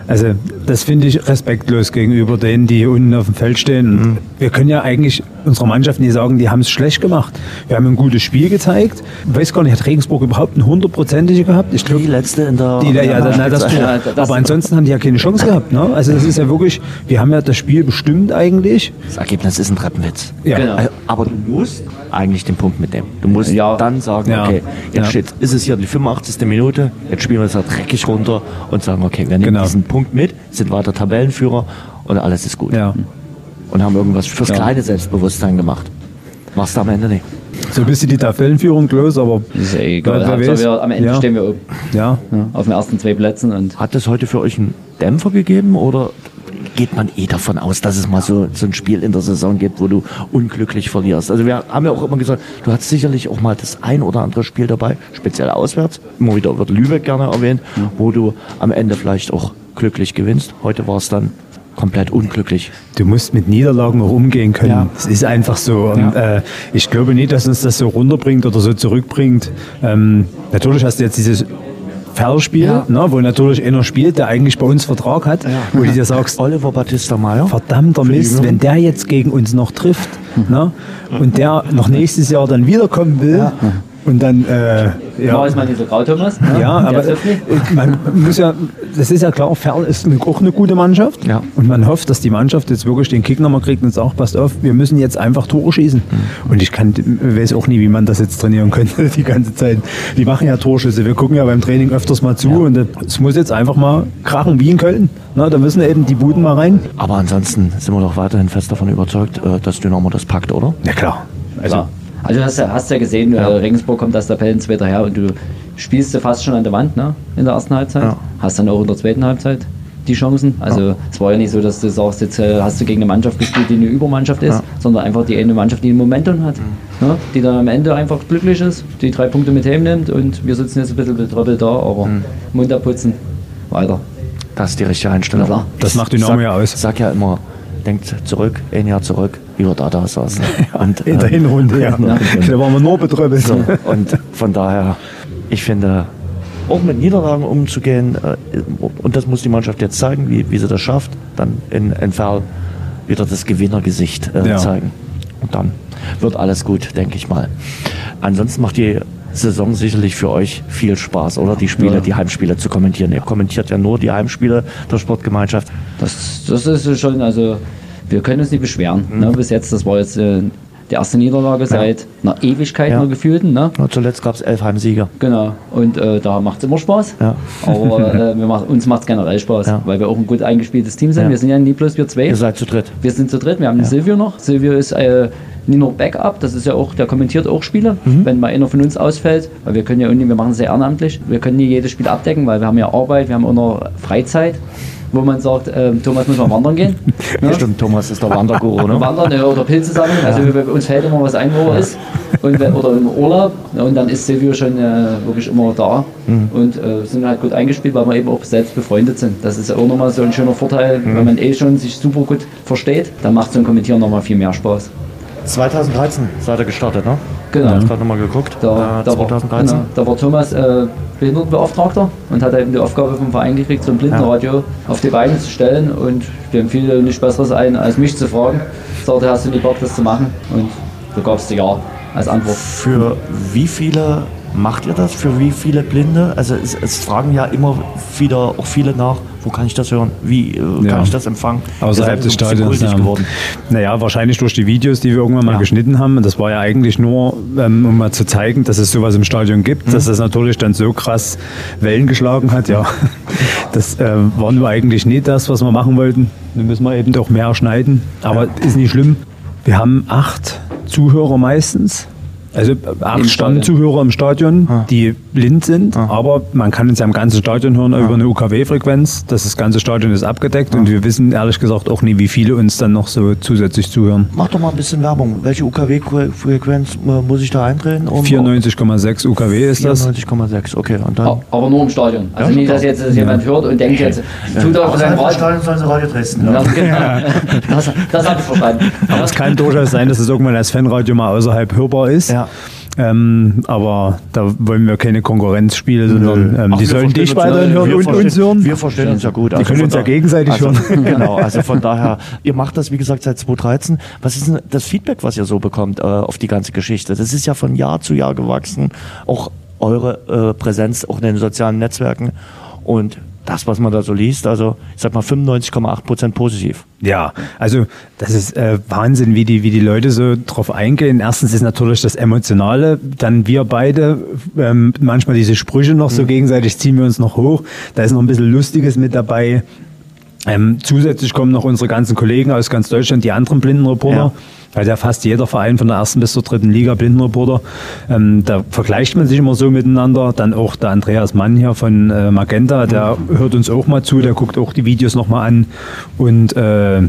Also das finde ich respektlos gegenüber denen, die hier unten auf dem Feld stehen. Mhm. Wir können ja eigentlich unserer Mannschaft nie sagen, die haben es schlecht gemacht. Wir haben ein gutes Spiel gezeigt. Ich weiß gar nicht, hat Regensburg überhaupt eine hundertprozentige gehabt? Ich glaube, Die letzte in der die, ja, ja, na, das, Ja, das- aber ansonsten haben die ja keine Chance gehabt. Ne? Also das ist ja wirklich, wir haben ja das Spiel bestimmt eigentlich. Das Ergebnis ist ein Treppenwitz. Ja. Genau. Aber du musst eigentlich den Punkt mitnehmen. Du musst Ja. dann sagen, Ja. okay, jetzt Ja. steht, ist es hier die 85. Minute, jetzt spielen wir es da dreckig runter und sagen, okay, wir nehmen Genau. diesen Punkt mit, sind weiter Tabellenführer und alles ist gut. Ja. Und haben irgendwas fürs Ja. kleine Selbstbewusstsein gemacht. Machst du am Ende nicht. So ein bisschen die Tabellenführung los, aber Ist ja egal. Wer- wer weiß. wir, am Ende Ja. stehen wir oben. ja, Ja, auf den ersten zwei Plätzen und Hat es heute für euch einen Dämpfer gegeben oder geht man eh davon aus, dass es mal so, so ein Spiel in der Saison gibt, wo du unglücklich verlierst? Also wir haben ja auch immer gesagt, du hast sicherlich auch mal das ein oder andere Spiel dabei, speziell auswärts, immer wieder wird Lübeck gerne erwähnt, wo du am Ende vielleicht auch glücklich gewinnst. Heute war es dann komplett unglücklich. du musst mit Niederlagen auch umgehen können. Ja. Es ist einfach so. Und, äh, ich glaube nicht, dass uns das so runterbringt oder so zurückbringt. Ähm, natürlich hast du jetzt dieses Ferlspiel, Ja. ne, wo natürlich einer spielt, der eigentlich bei uns Vertrag hat, wo du dir sagst, Oliver Battista Meyer. verdammter Mist, wenn der jetzt gegen uns noch trifft ne, und der noch nächstes Jahr dann wiederkommen will und dann äh, ja. ja, ist man nicht so grau, Thomas. ne? Ja, aber man muss ja, das ist ja klar, Ferl ist eine, auch eine gute Mannschaft. Ja. Und man hofft, dass die Mannschaft jetzt wirklich den Kick nochmal kriegt und sagt, passt auf, wir müssen jetzt einfach Tore schießen. Mhm. Und ich kann, weiß auch nie, wie man das jetzt trainieren könnte [laughs] die ganze Zeit. Die machen ja Torschüsse. Wir gucken ja beim Training öfters mal zu und es muss jetzt einfach mal krachen wie in Köln. Na, da müssen eben die Buden mal rein. Aber ansonsten sind wir doch weiterhin fest davon überzeugt, äh, dass Dynamo das packt, oder? Ja klar. Also, Klar. Also hast du hast ja gesehen, äh, Regensburg kommt aus der Tabellenzweiter her und du spielst du fast schon an der Wand ne, in der ersten Halbzeit. Ja. Hast dann auch in der zweiten Halbzeit die Chancen. Also es war ja nicht so, dass du sagst, jetzt äh, hast du gegen eine Mannschaft gespielt, die eine Übermannschaft ist, Ja. sondern einfach die eine Mannschaft, die ein Momentum hat. Ne, die dann am Ende einfach glücklich ist, die drei Punkte mit heimnimmt und wir sitzen jetzt ein bisschen betröppelt da, aber Mund abputzen, weiter. Das ist die richtige Einstellung. Das macht Dynamo ja aus. Sag ja immer, denkt zurück, ein Jahr zurück, wie wir da da saßen. [laughs] Und, in der ähm, Hinrunde, ja. Da waren wir nur betröppelt. so, und von daher, ich finde, auch mit Niederlagen umzugehen, äh, und das muss die Mannschaft jetzt zeigen, wie, wie sie das schafft, dann in, in Ferl wieder das Gewinnergesicht äh, Ja. zeigen. Und dann wird alles gut, denke ich mal. Ansonsten macht die Saison sicherlich für euch viel Spaß, oder? Die Spiele, Ja. die Heimspiele zu kommentieren. Ihr kommentiert ja nur die Heimspiele der Sportgemeinschaft. Das, das ist schon, also wir können uns nicht beschweren. Mhm. Ne, bis jetzt, das war jetzt äh, die erste Niederlage seit einer Ewigkeit, Ja. einer gefühlten. Ne? Zuletzt gab es elf Heimsieger. Genau. Und äh, da macht es immer Spaß. Ja. Aber [laughs] äh, macht, uns macht es generell Spaß, Ja. weil wir auch ein gut eingespieltes Team sind. Wir sind ja nie bloß wir zwei. Ihr seid zu dritt. Wir sind zu dritt, wir haben den Silvio noch. Silvio ist äh, nicht nur Backup, das ist ja auch, der kommentiert auch Spiele, Mhm. wenn mal einer von uns ausfällt, weil wir können ja irgendwie, wir machen es sehr ehrenamtlich, wir können nie jedes Spiel abdecken, weil wir haben ja Arbeit, wir haben auch noch Freizeit, wo man sagt, äh, Thomas muss mal wandern gehen. [laughs] Ja. Stimmt, Thomas ist der Wanderguru, ne? Wandern ja, oder Pilze sammeln, also bei uns fällt immer was ein, wo er ist. Und, oder im Urlaub. Und dann ist Silvio schon äh, wirklich immer da Mhm. und äh, sind halt gut eingespielt, weil wir eben auch selbst befreundet sind. Das ist auch nochmal so ein schöner Vorteil, Mhm. wenn man eh schon sich super gut versteht, dann macht so ein Kommentieren nochmal viel mehr Spaß. 2013 seid ihr gestartet, ne? Genau. Ich habe gerade nochmal geguckt. Da, äh, da, war, 2013. genau, da war Thomas äh, Behindertenbeauftragter und hat eben die Aufgabe vom Verein gekriegt, so ein Blindenradio auf die Beine zu stellen. Und dem fiel nichts Besseres ein, als mich zu fragen. Sagte, hast du nie Bock, das zu machen? Und da gab es Ja als Antwort. Für wie viele macht ihr das? Für wie viele Blinde? Also es, es fragen ja immer wieder auch viele nach, wo kann ich das hören? Wie äh, kann Ja. ich das empfangen? Außerhalb des Stadions. Ja. geworden. Naja, wahrscheinlich durch die Videos, die wir irgendwann mal Ja. geschnitten haben. Das war ja eigentlich nur, ähm, um mal zu zeigen, dass es sowas im Stadion gibt, Mhm. dass das natürlich dann so krass Wellen geschlagen hat. Ja, das äh, war nur eigentlich nicht das, was wir machen wollten. Nun müssen wir eben doch mehr schneiden. Aber ist nicht schlimm. Wir haben acht Zuhörer meistens. Also acht Im Stadion. Stammzuhörer im Stadion, die blind sind, aber man kann uns ja im ganzen Stadion hören über eine UKW-Frequenz. Das, ganze Stadion ist abgedeckt und wir wissen ehrlich gesagt auch nie, wie viele uns dann noch so zusätzlich zuhören. Mach doch mal ein bisschen Werbung. Welche UKW-Frequenz äh, muss ich da eindrehen? Um 94,6 UKW ist das. 94,6, okay. Und dann? Aber nur im Stadion. Also Ja, nicht, dass jetzt das jemand hört und denkt jetzt, tut auf sein Radio. Stadion sollen sie Radio Dresden. Ja, genau. [laughs] Das, das habe ich verstanden. Aber es kann durchaus sein, dass es irgendwann als Fanradio mal außerhalb hörbar ist. Ja. Ähm, aber da wollen wir keine Konkurrenz spielen, sondern ähm, Ach, die sollen dich weiterhin hören und uns hören. Wir verstehen uns ja gut. Die können von uns ja gegenseitig also, hören. [laughs] Genau, [laughs] also von daher, ihr macht das wie gesagt seit 2013. Was ist denn das Feedback, was ihr so bekommt äh, auf die ganze Geschichte? Das ist ja von Jahr zu Jahr gewachsen. Auch eure äh, Präsenz auch in den sozialen Netzwerken und das, was man da so liest, also ich sag mal 95,8 Prozent positiv. Ja, also das ist äh, Wahnsinn, wie die, wie die Leute so drauf eingehen. Erstens ist natürlich das Emotionale, dann wir beide, ähm, manchmal diese Sprüche noch so gegenseitig ziehen wir uns noch hoch. Da ist noch ein bisschen Lustiges mit dabei. Ähm, zusätzlich kommen noch unsere ganzen Kollegen aus ganz Deutschland, die anderen Blindenreporter. Ja. Weil ja fast jeder Verein von der ersten bis zur dritten Liga Blindenreporter. Ähm, da vergleicht man sich immer so miteinander. Dann auch der Andreas Mann hier von äh, Magenta, der hört uns auch mal zu, der guckt auch die Videos nochmal an und äh,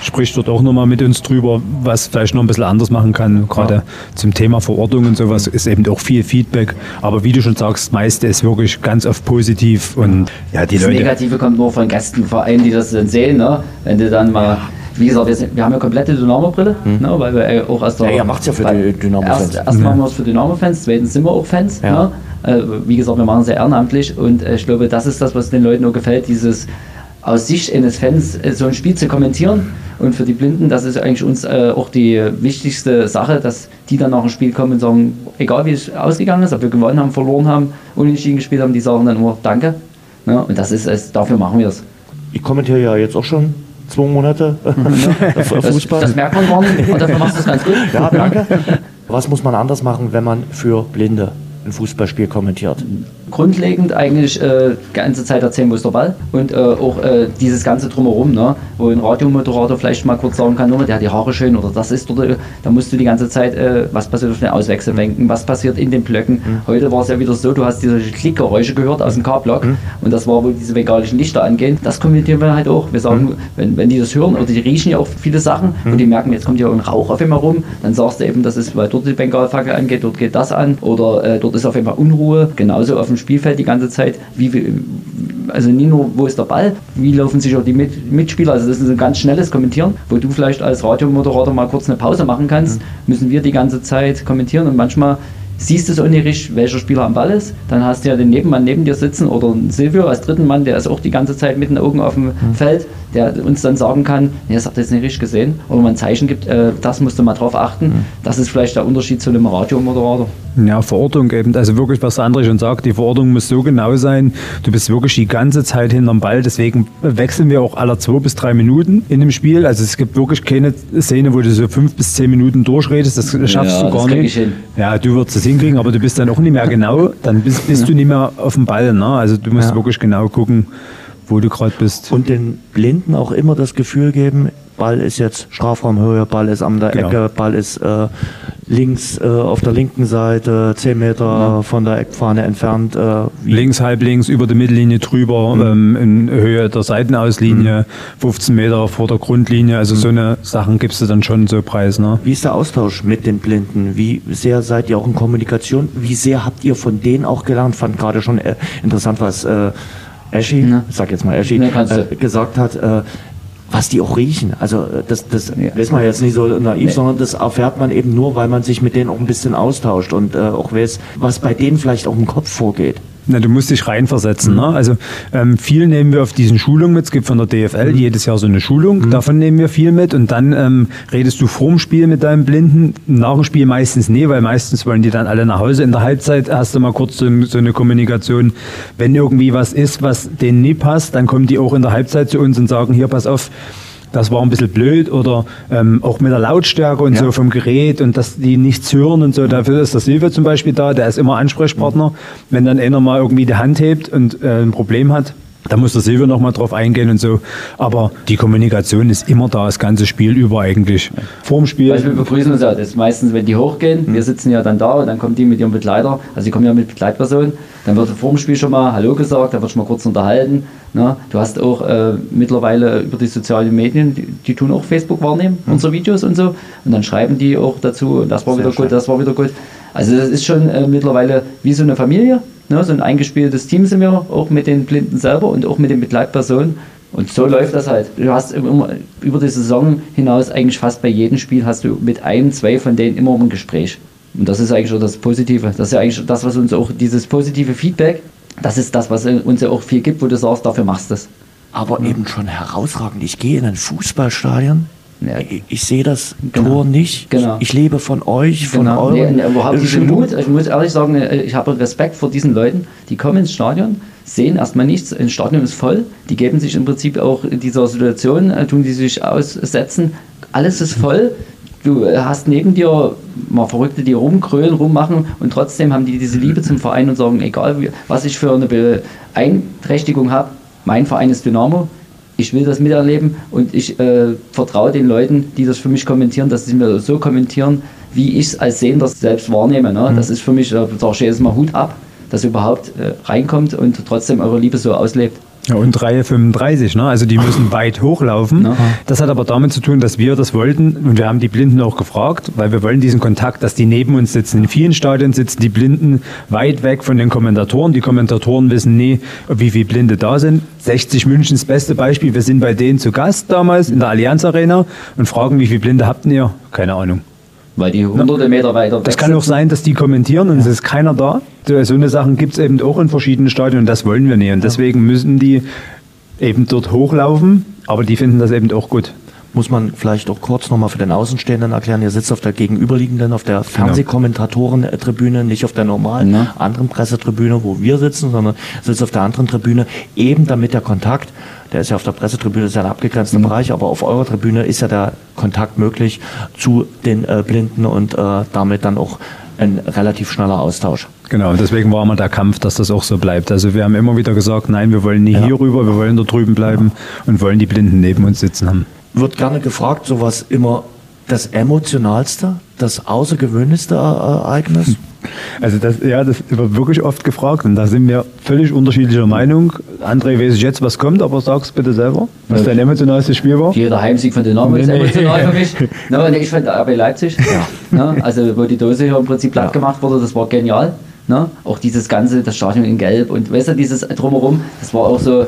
spricht dort auch nochmal mit uns drüber, was vielleicht noch ein bisschen anders machen kann. Gerade zum Thema Verordnung und sowas ist eben auch viel Feedback. Aber wie du schon sagst, meiste ist wirklich ganz oft positiv und ja, die Das Leute. Negative kommt nur von Gästenvereinen, die das dann sehen. Ne? Wenn du dann mal, wie gesagt, wir, sind, wir haben ja komplette Dynamo-Brille, ne? weil wir äh, auch aus der. Ja, ihr macht's ja für Dynamo-Fans. Erst, erst machen wir es für Dynamo-Fans, zweitens sind wir auch Fans. Ja. Ne? Äh, wie gesagt, wir machen es sehr ehrenamtlich und äh, ich glaube, das ist das, was den Leuten nur gefällt, dieses aus Sicht eines Fans äh, so ein Spiel zu kommentieren. Und für die Blinden, das ist eigentlich uns äh, auch die wichtigste Sache, dass die dann nach dem Spiel kommen und sagen, egal wie es ausgegangen ist, ob wir gewonnen haben, verloren haben, unentschieden gespielt haben, die sagen dann nur Danke. Ne? Und das ist es, dafür machen wir es. Ich kommentiere ja jetzt auch schon zwei Monate [laughs] Das, Fußball. das merkt man nicht und dafür machst du es ganz gut. Ja, danke. Was muss man anders machen, wenn man für Blinde ein Fußballspiel kommentiert? Grundlegend eigentlich äh, die ganze Zeit erzählen, wo ist der Ball und äh, auch äh, dieses ganze Drumherum, ne? wo ein Radiomoderator vielleicht mal kurz sagen kann, nur, der hat die Haare schön oder das ist dort, äh, da musst du die ganze Zeit, äh, was passiert auf den Auswechselbänken, was passiert in den Blöcken. Heute war es ja wieder so, du hast diese Klickgeräusche gehört aus dem K-Block und das war, wo diese bengalischen Lichter angehen. Das kommentieren wir halt auch. Wir sagen, wenn, wenn die das hören oder die riechen ja auch viele Sachen und die merken, jetzt kommt ja ein Rauch auf einmal rum, dann sagst du eben, das ist, weil dort die Bengalfackel angeht, dort geht das an oder äh, dort ist auf einmal Unruhe, genauso auf dem Spielfeld die ganze Zeit, wie, also nie nur, wo ist der Ball, wie laufen sich auch die Mit Mitspieler, also das ist ein ganz schnelles Kommentieren, wo du vielleicht als Radiomoderator mal kurz eine Pause machen kannst, müssen wir die ganze Zeit kommentieren und manchmal siehst du es auch nicht richtig, welcher Spieler am Ball ist, dann hast du ja den Nebenmann neben dir sitzen oder einen Silvio als dritten Mann, der ist auch die ganze Zeit mit den Augen auf dem Feld, der uns dann sagen kann, nee, das habt ihr jetzt nicht richtig gesehen oder mal ein Zeichen gibt, äh, das musst du mal drauf achten. Das ist vielleicht der Unterschied zu einem Radiomoderator. Ja, Verortung eben. Also wirklich, was der André schon sagt, die Verortung muss so genau sein. Du bist wirklich die ganze Zeit hinterm Ball. Deswegen wechseln wir auch alle zwei bis drei Minuten in dem Spiel. Also es gibt wirklich keine Szene, wo du so fünf bis zehn Minuten durchredest. Das schaffst Ja, du gar nicht. Ja, du würdest es hinkriegen, aber du bist dann auch nicht mehr genau. Dann bist, bist du nicht mehr auf dem Ball. Ne? Also du musst Ja. wirklich genau gucken, wo du gerade bist. Und den Blinden auch immer das Gefühl geben, Ball ist jetzt Strafraumhöhe, Ball ist an der Genau. Ecke, Ball ist äh, links äh, auf der linken Seite, 10 Meter von der Eckfahne entfernt. Äh, Links, halb links, über die Mittellinie drüber, ähm, in Höhe der Seitenauslinie, 15 Meter vor der Grundlinie. Also so eine Sachen gibst du dann schon so preis. Ne? Wie ist der Austausch mit den Blinden? Wie sehr seid ihr auch in Kommunikation? Wie sehr habt ihr von denen auch gelernt? Fand gerade schon äh, interessant, was äh, Eschi, ich sag jetzt mal Eschi, du. äh, gesagt hat. Äh, was die auch riechen. Also äh, das, das ja. ist man jetzt nicht so naiv, nee. sondern das erfährt man eben nur, weil man sich mit denen auch ein bisschen austauscht und äh, auch weiß, was bei denen vielleicht auch im Kopf vorgeht. Na, du musst dich reinversetzen. Mhm. Ne? Also ähm, viel nehmen wir auf diesen Schulungen mit. Es gibt von der DFL mhm. jedes Jahr so eine Schulung. Mhm. Davon nehmen wir viel mit. Und dann ähm, redest du vorm Spiel mit deinem Blinden. Nach dem Spiel meistens nie, weil meistens wollen die dann alle nach Hause. In der Halbzeit hast du mal kurz so, so eine Kommunikation. Wenn irgendwie was ist, was denen nie passt, dann kommen die auch in der Halbzeit zu uns und sagen, hier, pass auf, das war ein bisschen blöd oder ähm, auch mit der Lautstärke und ja. so vom Gerät und dass die nichts hören und so. Dafür ist der Silvio zum Beispiel da, der ist immer Ansprechpartner. Wenn dann einer mal irgendwie die Hand hebt und äh, ein Problem hat, da muss der Silvio noch mal drauf eingehen und so. Aber die Kommunikation ist immer da, das ganze Spiel über eigentlich. Vor dem Spiel. Also wir begrüßen uns ja. Das ist meistens, wenn die hochgehen, wir sitzen ja dann da und dann kommen die mit ihrem Begleiter. Also die kommen ja mit Begleitpersonen. Dann wird vor dem Spiel schon mal Hallo gesagt, dann wird schon mal kurz unterhalten. Na, du hast auch äh, mittlerweile über die sozialen Medien, die, die tun auch Facebook wahrnehmen, mhm. unsere Videos und so. Und dann schreiben die auch dazu, das war Sehr wieder schön. gut, das war wieder gut. Also das ist schon äh, mittlerweile wie so eine Familie. Ne, so ein eingespieltes Team sind wir, auch mit den Blinden selber und auch mit den Begleitpersonen. Und so läuft das halt. Du hast immer über die Saison hinaus eigentlich fast bei jedem Spiel hast du mit einem, zwei von denen immer ein Gespräch. Und das ist eigentlich schon das Positive. Das ist ja eigentlich das, was uns auch, dieses positive Feedback, das ist das, was uns ja auch viel gibt, wo du sagst, dafür machst du es. Aber ja. eben schon herausragend. Ich gehe in ein Fußballstadion, ja. Ich, ich, sehe das genau. Tor nicht. Genau. Ich lebe von euch, von genau. eurem. Nee, überhaupt diesen Mut. Ich muss ehrlich sagen, äh, ich habe Respekt vor diesen Leuten, die kommen ins Stadion, sehen erstmal nichts, das Stadion ist voll, die geben sich im Prinzip auch in dieser Situation, äh, tun die sich aussetzen, alles ist voll. Du hast neben dir mal Verrückte, die rumkrölen, rummachen und trotzdem haben die diese Liebe zum Verein und sagen, egal was ich für eine Beeinträchtigung habe, mein Verein ist Dynamo, ich will das miterleben und ich äh, vertraue den Leuten, die das für mich kommentieren, dass sie mir so kommentieren, wie ich es als Sehender selbst wahrnehme. Ne? Mhm. Das ist für mich, da sage ich jedes Mal Hut ab, dass ihr überhaupt äh, reinkommt und trotzdem eure Liebe so auslebt. Ja, und Reihe 35, ne? also die müssen weit hochlaufen. Aha. Das hat aber damit zu tun, dass wir das wollten und wir haben die Blinden auch gefragt, weil wir wollen diesen Kontakt, dass die neben uns sitzen. In vielen Stadien sitzen die Blinden weit weg von den Kommentatoren. Die Kommentatoren wissen nie, wie viele Blinde da sind. 60 München das beste Beispiel. Wir sind bei denen zu Gast damals in der Allianz Arena und fragen, wie viele Blinde habt ihr? Keine Ahnung. Weil die hunderte Meter weiter weg Das kann auch sein, dass die kommentieren und es ist keiner da. So eine Sachen gibt es eben auch in verschiedenen Stadien und das wollen wir nicht. Und deswegen müssen die eben dort hochlaufen, aber die finden das eben auch gut muss man vielleicht auch kurz nochmal für den Außenstehenden erklären. Ihr sitzt auf der gegenüberliegenden, auf der genau. Fernsehkommentatorentribüne, nicht auf der normalen ja. anderen Pressetribüne, wo wir sitzen, sondern sitzt auf der anderen Tribüne, eben damit der Kontakt, der ist ja auf der Pressetribüne, ist ja ein abgegrenzter mhm. Bereich, aber auf eurer Tribüne ist ja der Kontakt möglich zu den äh, Blinden und äh, damit dann auch ein relativ schneller Austausch. Genau, und deswegen war immer der Kampf, dass das auch so bleibt. Also wir haben immer wieder gesagt, nein, wir wollen nicht ja. hier rüber, wir wollen da drüben bleiben ja. und wollen die Blinden neben uns sitzen haben wird gerne gefragt, sowas immer das emotionalste, das außergewöhnlichste Ereignis? Also das, ja, das wird wirklich oft gefragt und da sind wir völlig unterschiedlicher Meinung. André, weiß ich jetzt, was kommt, aber sag's bitte selber, was dein emotionalstes Spiel war. Jeder Heimsieg von Dynamo nee, ist emotional für mich. no, ich fand RB Leipzig, ja. no, also wo die Dose hier im Prinzip platt gemacht wurde, das war genial. No? Auch dieses ganze, das Stadion in Gelb und weißt du, dieses Drumherum, das war auch so,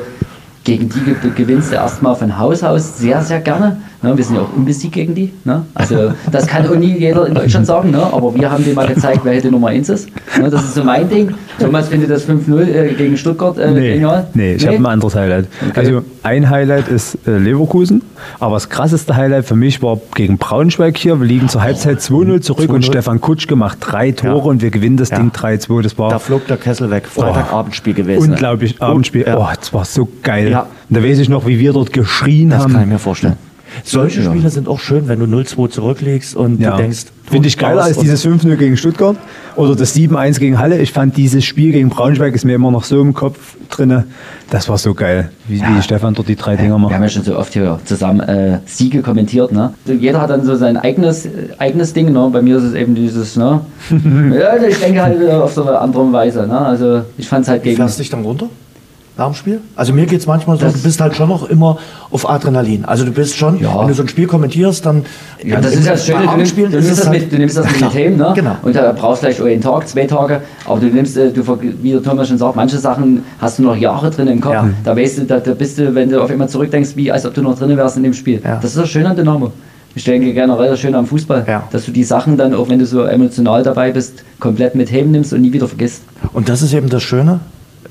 gegen die gewinnst du erstmal von Haus aus sehr, sehr gerne. Ne, wir sind ja auch unbesiegt gegen die. Ne? Also das kann auch nie jeder in Deutschland sagen, ne? aber wir haben dir mal gezeigt, wer hätte Nummer 1 ist. Ne? Das ist so mein Ding. Thomas findet das 5-0 äh, gegen Stuttgart äh, nee, genial. Nee, ich nee? habe ein anderes Highlight. Okay. Also ein Highlight ist äh, Leverkusen, aber das krasseste Highlight für mich war gegen Braunschweig hier. Wir liegen zur Halbzeit 2-0 zurück 2 und Stefan Kutsch gemacht drei Tore ja. und wir gewinnen das ja. Ding 3-2. Das war da flog der Kessel weg. Freitagabendspiel oh, gewesen. Unglaublich, Abendspiel. Ja. Oh, das war so geil. Ja. Und da weiß ich noch, wie wir dort geschrien das haben. Das kann ich mir vorstellen. Solche ja. Spiele sind auch schön, wenn du 0-2 zurücklegst und ja. du denkst. Finde ich geiler als dieses 5-0 gegen Stuttgart oder das 7-1 gegen Halle. Ich fand dieses Spiel gegen Braunschweig ist mir immer noch so im Kopf drin. Das war so geil, wie, ja. wie Stefan dort die drei Dinger macht. Wir haben ja schon so oft hier zusammen äh, Siege kommentiert. Ne? Jeder hat dann so sein eigenes, äh, eigenes Ding. Ne? Bei mir ist es eben dieses, ne? [laughs] ja, ich denke halt auf so eine andere Weise. Ne? Also ich fand es halt gegen. Fährst du dich dann runter? Nach dem Spiel? Also mir geht's manchmal so, Das- du bist halt schon noch immer auf Adrenalin. Also du bist schon, Ja. wenn du so ein Spiel kommentierst, dann Ja, das ist ja das Schöne, du nimmst, du, nimmst das mit, du nimmst das [laughs] mit den Themen, ne? Genau. Und da brauchst du vielleicht einen Tag, zwei Tage, aber du nimmst, äh, du, wie der Thomas schon sagt, manche Sachen hast du noch Jahre drin im Kopf. Ja. Da weißt du, da, da bist du, wenn du auf einmal zurückdenkst, wie als ob du noch drin wärst in dem Spiel. Ja. Das ist das Schöne an Dynamo. Ich denke generell das Schöne am Fußball, Ja. dass du die Sachen dann, auch wenn du so emotional dabei bist, komplett mit Heben nimmst und nie wieder vergisst. Und das ist eben das Schöne.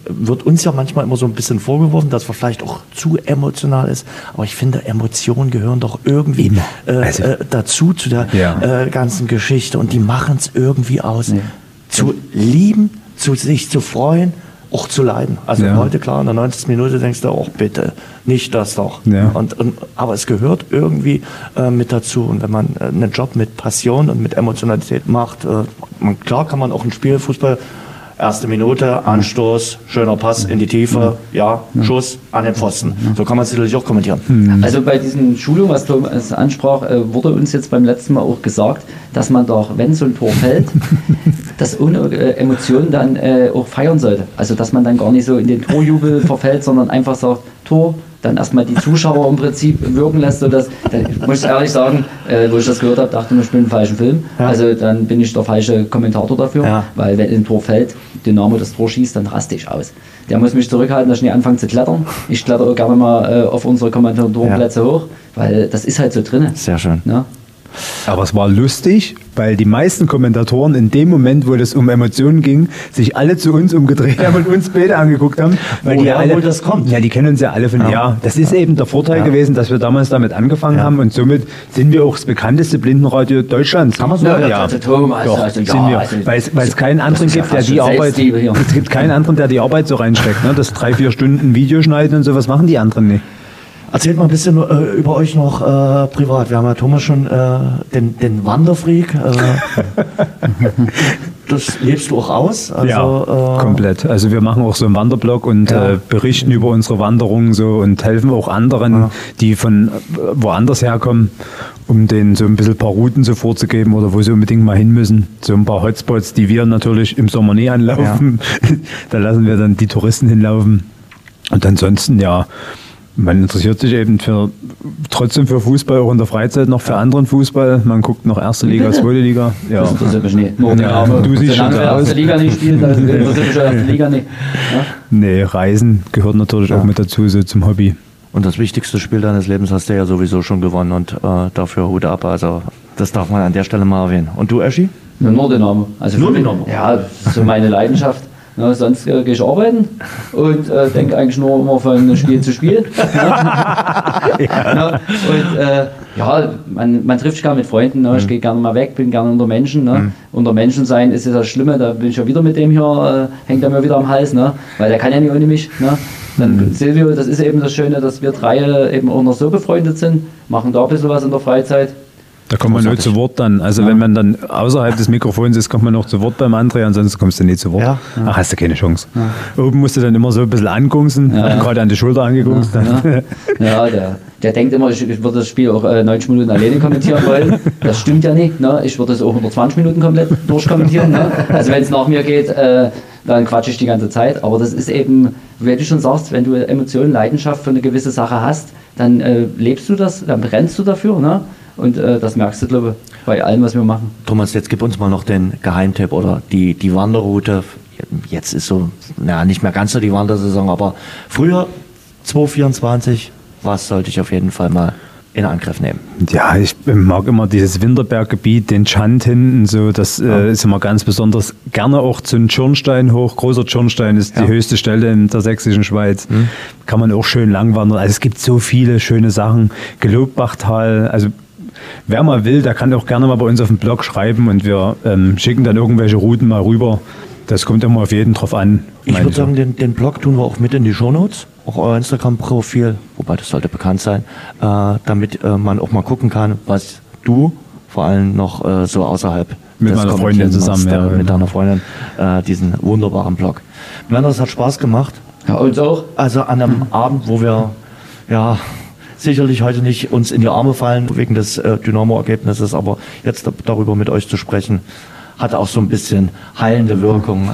Wird uns ja manchmal immer so ein bisschen vorgeworfen, dass wir vielleicht auch zu emotional ist. Aber ich finde, Emotionen gehören doch irgendwie äh, Also- äh, dazu, zu der Ja. äh, ganzen Geschichte. Und die machen es irgendwie aus. Zu lieben, zu sich zu freuen, auch zu leiden. Also Ja. heute, klar, in der 90. Minute denkst du, oh bitte, nicht das doch. Ja. Und, und, aber es gehört irgendwie äh, mit dazu. Und wenn man äh, einen Job mit Passion und mit Emotionalität macht, äh, man, klar kann man auch ein Spiel Fußball Erste Minute, Anstoß, schöner Pass in die Tiefe, ja, Schuss an den Pfosten. So kann man es natürlich auch kommentieren. Also bei diesen Schulungen, was Thomas ansprach, äh, wurde uns jetzt beim letzten Mal auch gesagt, dass man doch, wenn so ein Tor fällt, [laughs] das ohne äh, Emotionen dann äh, auch feiern sollte. Also dass man dann gar nicht so in den Torjubel [laughs] verfällt, sondern einfach sagt, Tor, dann erstmal die Zuschauer im Prinzip wirken lässt, sodass, dann, ich muss ehrlich sagen, äh, wo ich das gehört habe, dachte ich, ich bin im falschen Film. Ja. Also dann bin ich der falsche Kommentator dafür, Ja. weil wenn ein Tor fällt, Dynamo das Tor schießt, dann raste ich aus. Der muss mich zurückhalten, dass ich nicht anfange zu klettern. Ich kletter auch gerne mal äh, auf unsere Kommentatorenplätze hoch, weil das ist halt so drin. Sehr schön. Ne? Aber es war lustig, weil die meisten Kommentatoren in dem Moment, wo es um Emotionen ging, sich alle zu uns umgedreht haben und uns Bilder angeguckt haben. Weil die Woher ja alle, das kommt? Ja, die kennen uns ja alle von, ja, das ist eben der Vorteil Ja. gewesen, dass wir damals damit angefangen Ja. haben und somit sind wir auch das bekannteste Blindenradio Deutschlands. Kann man so sagen? Ja, also Doch, also ja, sind wir. also- weil, es, keinen anderen ja gibt, der die Arbeit, es gibt keinen anderen, der die Arbeit so reinsteckt, ne? das drei, vier Stunden Video schneiden und sowas machen die anderen nicht. Erzählt mal ein bisschen äh, über euch noch äh, privat. Wir haben ja Thomas schon äh, den, den Wanderfreak. Äh, [laughs] das lebst du auch aus. Also, ja, äh, komplett. Also wir machen auch so einen Wanderblog und Ja. äh, berichten über unsere Wanderungen so und helfen auch anderen, die von äh, woanders herkommen, um denen so ein bisschen ein paar Routen so vorzugeben oder wo sie unbedingt mal hin müssen. So ein paar Hotspots, die wir natürlich im Sommer nie anlaufen. [laughs] da lassen wir dann die Touristen hinlaufen. Und ansonsten, ja, man interessiert sich eben für, trotzdem für Fußball, auch in der Freizeit noch für anderen Fußball. Man guckt noch erste Liga, zweite Liga. [laughs] Ja. Das interessiert mich nicht. Ja, du siehst schon wir aus. erste Liga nicht spielen, dann [laughs] interessiert mich erste Liga nicht. Ja? Nee, Reisen gehört natürlich auch mit dazu, so zum Hobby. Und das wichtigste Spiel deines Lebens hast du ja sowieso schon gewonnen und äh, dafür Hut ab. Also das darf man an der Stelle mal erwähnen. Und du, Eschi? Ja, nur Dynamo. Also Nur für- Dynamo? Ja, das ist so meine Leidenschaft. Ja, sonst äh, gehe ich arbeiten und äh, denke eigentlich nur immer von Spiel zu Spiel. ja. [laughs] Und äh, ja, man, man trifft sich gerne mit Freunden. Ne? Ich gehe gerne mal weg, bin gerne unter Menschen. Ne? Unter Menschen sein ist ja das Schlimme, da bin ich ja wieder mit dem hier, äh, hängt er mir wieder am Hals, ne? weil der kann ja nicht ohne mich. Ne? Dann Silvio, das ist eben das Schöne, dass wir drei eben auch noch so befreundet sind, machen da ein bisschen was in der Freizeit. Da kommt man nur zu Wort dann. Also wenn man dann außerhalb des Mikrofons ist, kommt man noch zu Wort beim André, ansonsten kommst du nicht zu Wort. Ja. Ach, hast du keine Chance. Oben musst du dann immer so ein bisschen angungsen, Ja. gerade an die Schulter angegungst. Ja, [laughs] ja der, der denkt immer, ich, ich würde das Spiel auch äh, 90 Minuten alleine kommentieren wollen. Das stimmt ja nicht. Ne? Ich würde es auch 120 Minuten komplett durchkommentieren. Ne? Also wenn es nach mir geht, äh, dann quatsche ich die ganze Zeit. Aber das ist eben, wie du schon sagst, wenn du Emotionen, Leidenschaft für eine gewisse Sache hast, dann äh, lebst du das, dann brennst du dafür. Ne? Und äh, das merkst du, glaube ich, bei allem, was wir machen. Thomas, jetzt gib uns mal noch den Geheimtipp oder die, die Wanderroute. Jetzt ist so, ja, nicht mehr ganz so die Wandersaison, aber früher, 2024, was sollte ich auf jeden Fall mal in Angriff nehmen? Ja, ich mag immer dieses Winterberggebiet, den Schand hinten, so, das äh, ist immer ganz besonders. Gerne auch zu einem Schornstein hoch. Großer Schornstein ist die höchste Stelle in der sächsischen Schweiz. Kann man auch schön langwandern. Also es gibt so viele schöne Sachen. Gelobbachtal, also wer mal will, der kann auch gerne mal bei uns auf dem Blog schreiben und wir ähm, schicken dann irgendwelche Routen mal rüber. Das kommt immer auf jeden drauf an. Ich würde sagen, den, den Blog tun wir auch mit in die Shownotes, auch euer Instagram-Profil, wobei das sollte bekannt sein, äh, damit äh, man auch mal gucken kann, was du vor allem noch äh, so außerhalb Mit des meiner Freundin zusammen, machst, ja, äh, mit genau. deiner Freundin äh, diesen wunderbaren Blog. Männer, es hat Spaß gemacht. Ja, uns auch. Also an einem Abend, wo wir ja sicherlich heute nicht uns in die Arme fallen wegen des äh, Dynamo-Ergebnisses, aber jetzt da- darüber mit euch zu sprechen, hatte auch so ein bisschen heilende Wirkung.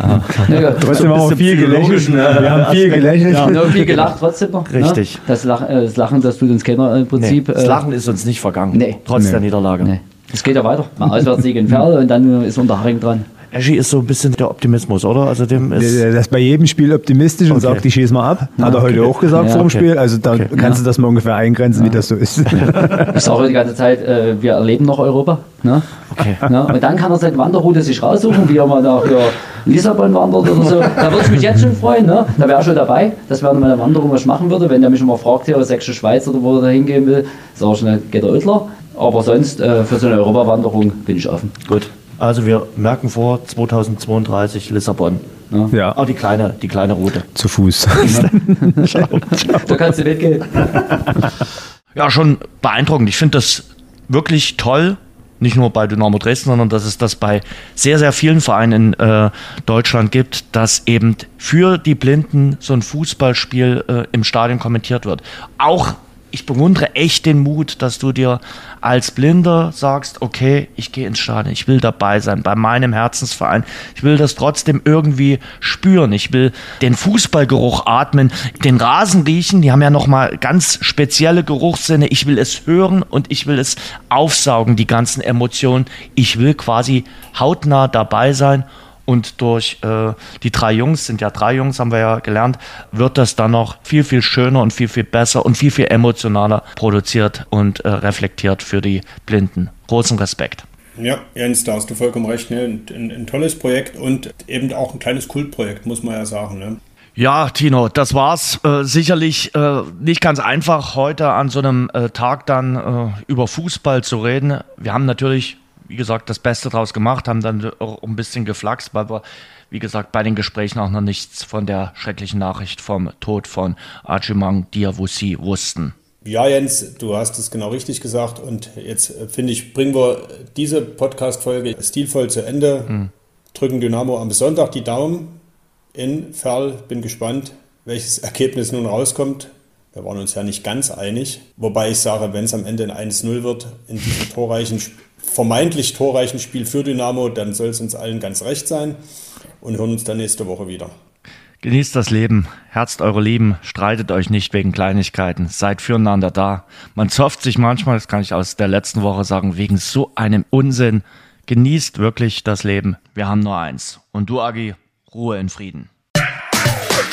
Ja, ja. Trotzdem haben wir viel gelächelt. Wir haben viel gelächelt. Ja, ja, viel gelacht trotzdem noch. Richtig. Ne? Das, Lach, äh, das Lachen, das tut uns keiner im Prinzip. Nee, das äh, Lachen ist uns nicht vergangen. Nee. Trotz Nee. der Niederlage. Nee. Es geht ja weiter. Mal Auswärtssieg in Ferl und dann ist Unterhaching dran. Eschi ist so ein bisschen der Optimismus, oder? Also dem ist Der der ist bei jedem Spiel optimistisch und Okay. sagt, die schießen wir ab. Hat er okay. heute auch gesagt Ja, vor dem okay. Spiel. Also da Okay. kannst du das mal ungefähr eingrenzen, wie das so ist. [laughs] Ich sage die ganze Zeit, äh, wir erleben noch Europa. Ne? Okay. Ne? Und dann kann er seine Wanderroute sich raussuchen, wie er mal nach ja, Lissabon wandert oder so. Da würde ich mich jetzt schon freuen. Ne? Da wäre er schon dabei. Das wäre mal eine Wanderung, was ich machen würde. Wenn der mich mal fragt, hier, Sächsische Schweiz oder wo er da hingehen will, sage ich, ne, geht der Ödler. Aber sonst äh, für so eine Europawanderung bin ich offen. Gut. Also wir merken vor 2032 Lissabon. Ja. Oh, die kleine, die kleine Route. Zu Fuß. [laughs] Da kannst du mitgehen. [laughs] Ja, schon beeindruckend. Ich finde das wirklich toll. Nicht nur bei Dynamo Dresden, sondern dass es das bei sehr, sehr vielen Vereinen in äh, Deutschland gibt, dass eben für die Blinden so ein Fußballspiel äh, im Stadion kommentiert wird. Auch ich bewundere echt den Mut, dass du dir als Blinder sagst, okay, ich gehe ins Stadion, ich will dabei sein bei meinem Herzensverein. Ich will das trotzdem irgendwie spüren. Ich will den Fußballgeruch atmen, den Rasen riechen. Die haben ja nochmal ganz spezielle Geruchssinne. Ich will es hören und ich will es aufsaugen, die ganzen Emotionen. Ich will quasi hautnah dabei sein. Und durch äh, die drei Jungs, sind ja drei Jungs, haben wir ja gelernt, wird das dann noch viel, viel schöner und viel, viel besser und viel, viel emotionaler produziert und äh, reflektiert für die Blinden. Großen Respekt. Ja, Jens, da hast du vollkommen recht. Ne? Ein, ein, ein tolles Projekt und eben auch ein kleines Kultprojekt, muss man ja sagen. Ne? Ja, Tino, das war's. Äh, sicherlich äh, nicht ganz einfach, heute an so einem äh, Tag dann äh, über Fußball zu reden. Wir haben natürlich, wie gesagt, das Beste draus gemacht, haben dann auch ein bisschen geflaxt, weil wir, wie gesagt, bei den Gesprächen auch noch nichts von der schrecklichen Nachricht vom Tod von Archimang Diawusi wussten. Ja, Jens, du hast es genau richtig gesagt. Und jetzt äh, finde ich, bringen wir diese Podcast-Folge stilvoll zu Ende. Drücken Dynamo am Sonntag die Daumen in Ferl. Bin gespannt, welches Ergebnis nun rauskommt. Wir waren uns ja nicht ganz einig. Wobei ich sage, wenn es am Ende ein 1-0 wird, in diesem torreichen, vermeintlich torreichen Spiel für Dynamo, dann soll es uns allen ganz recht sein. Und hören uns dann nächste Woche wieder. Genießt das Leben, herzt eure Lieben, streitet euch nicht wegen Kleinigkeiten, seid füreinander da. Man zofft sich manchmal, das kann ich aus der letzten Woche sagen, wegen so einem Unsinn. Genießt wirklich das Leben. Wir haben nur eins. Und du, Agi, Ruhe in Frieden.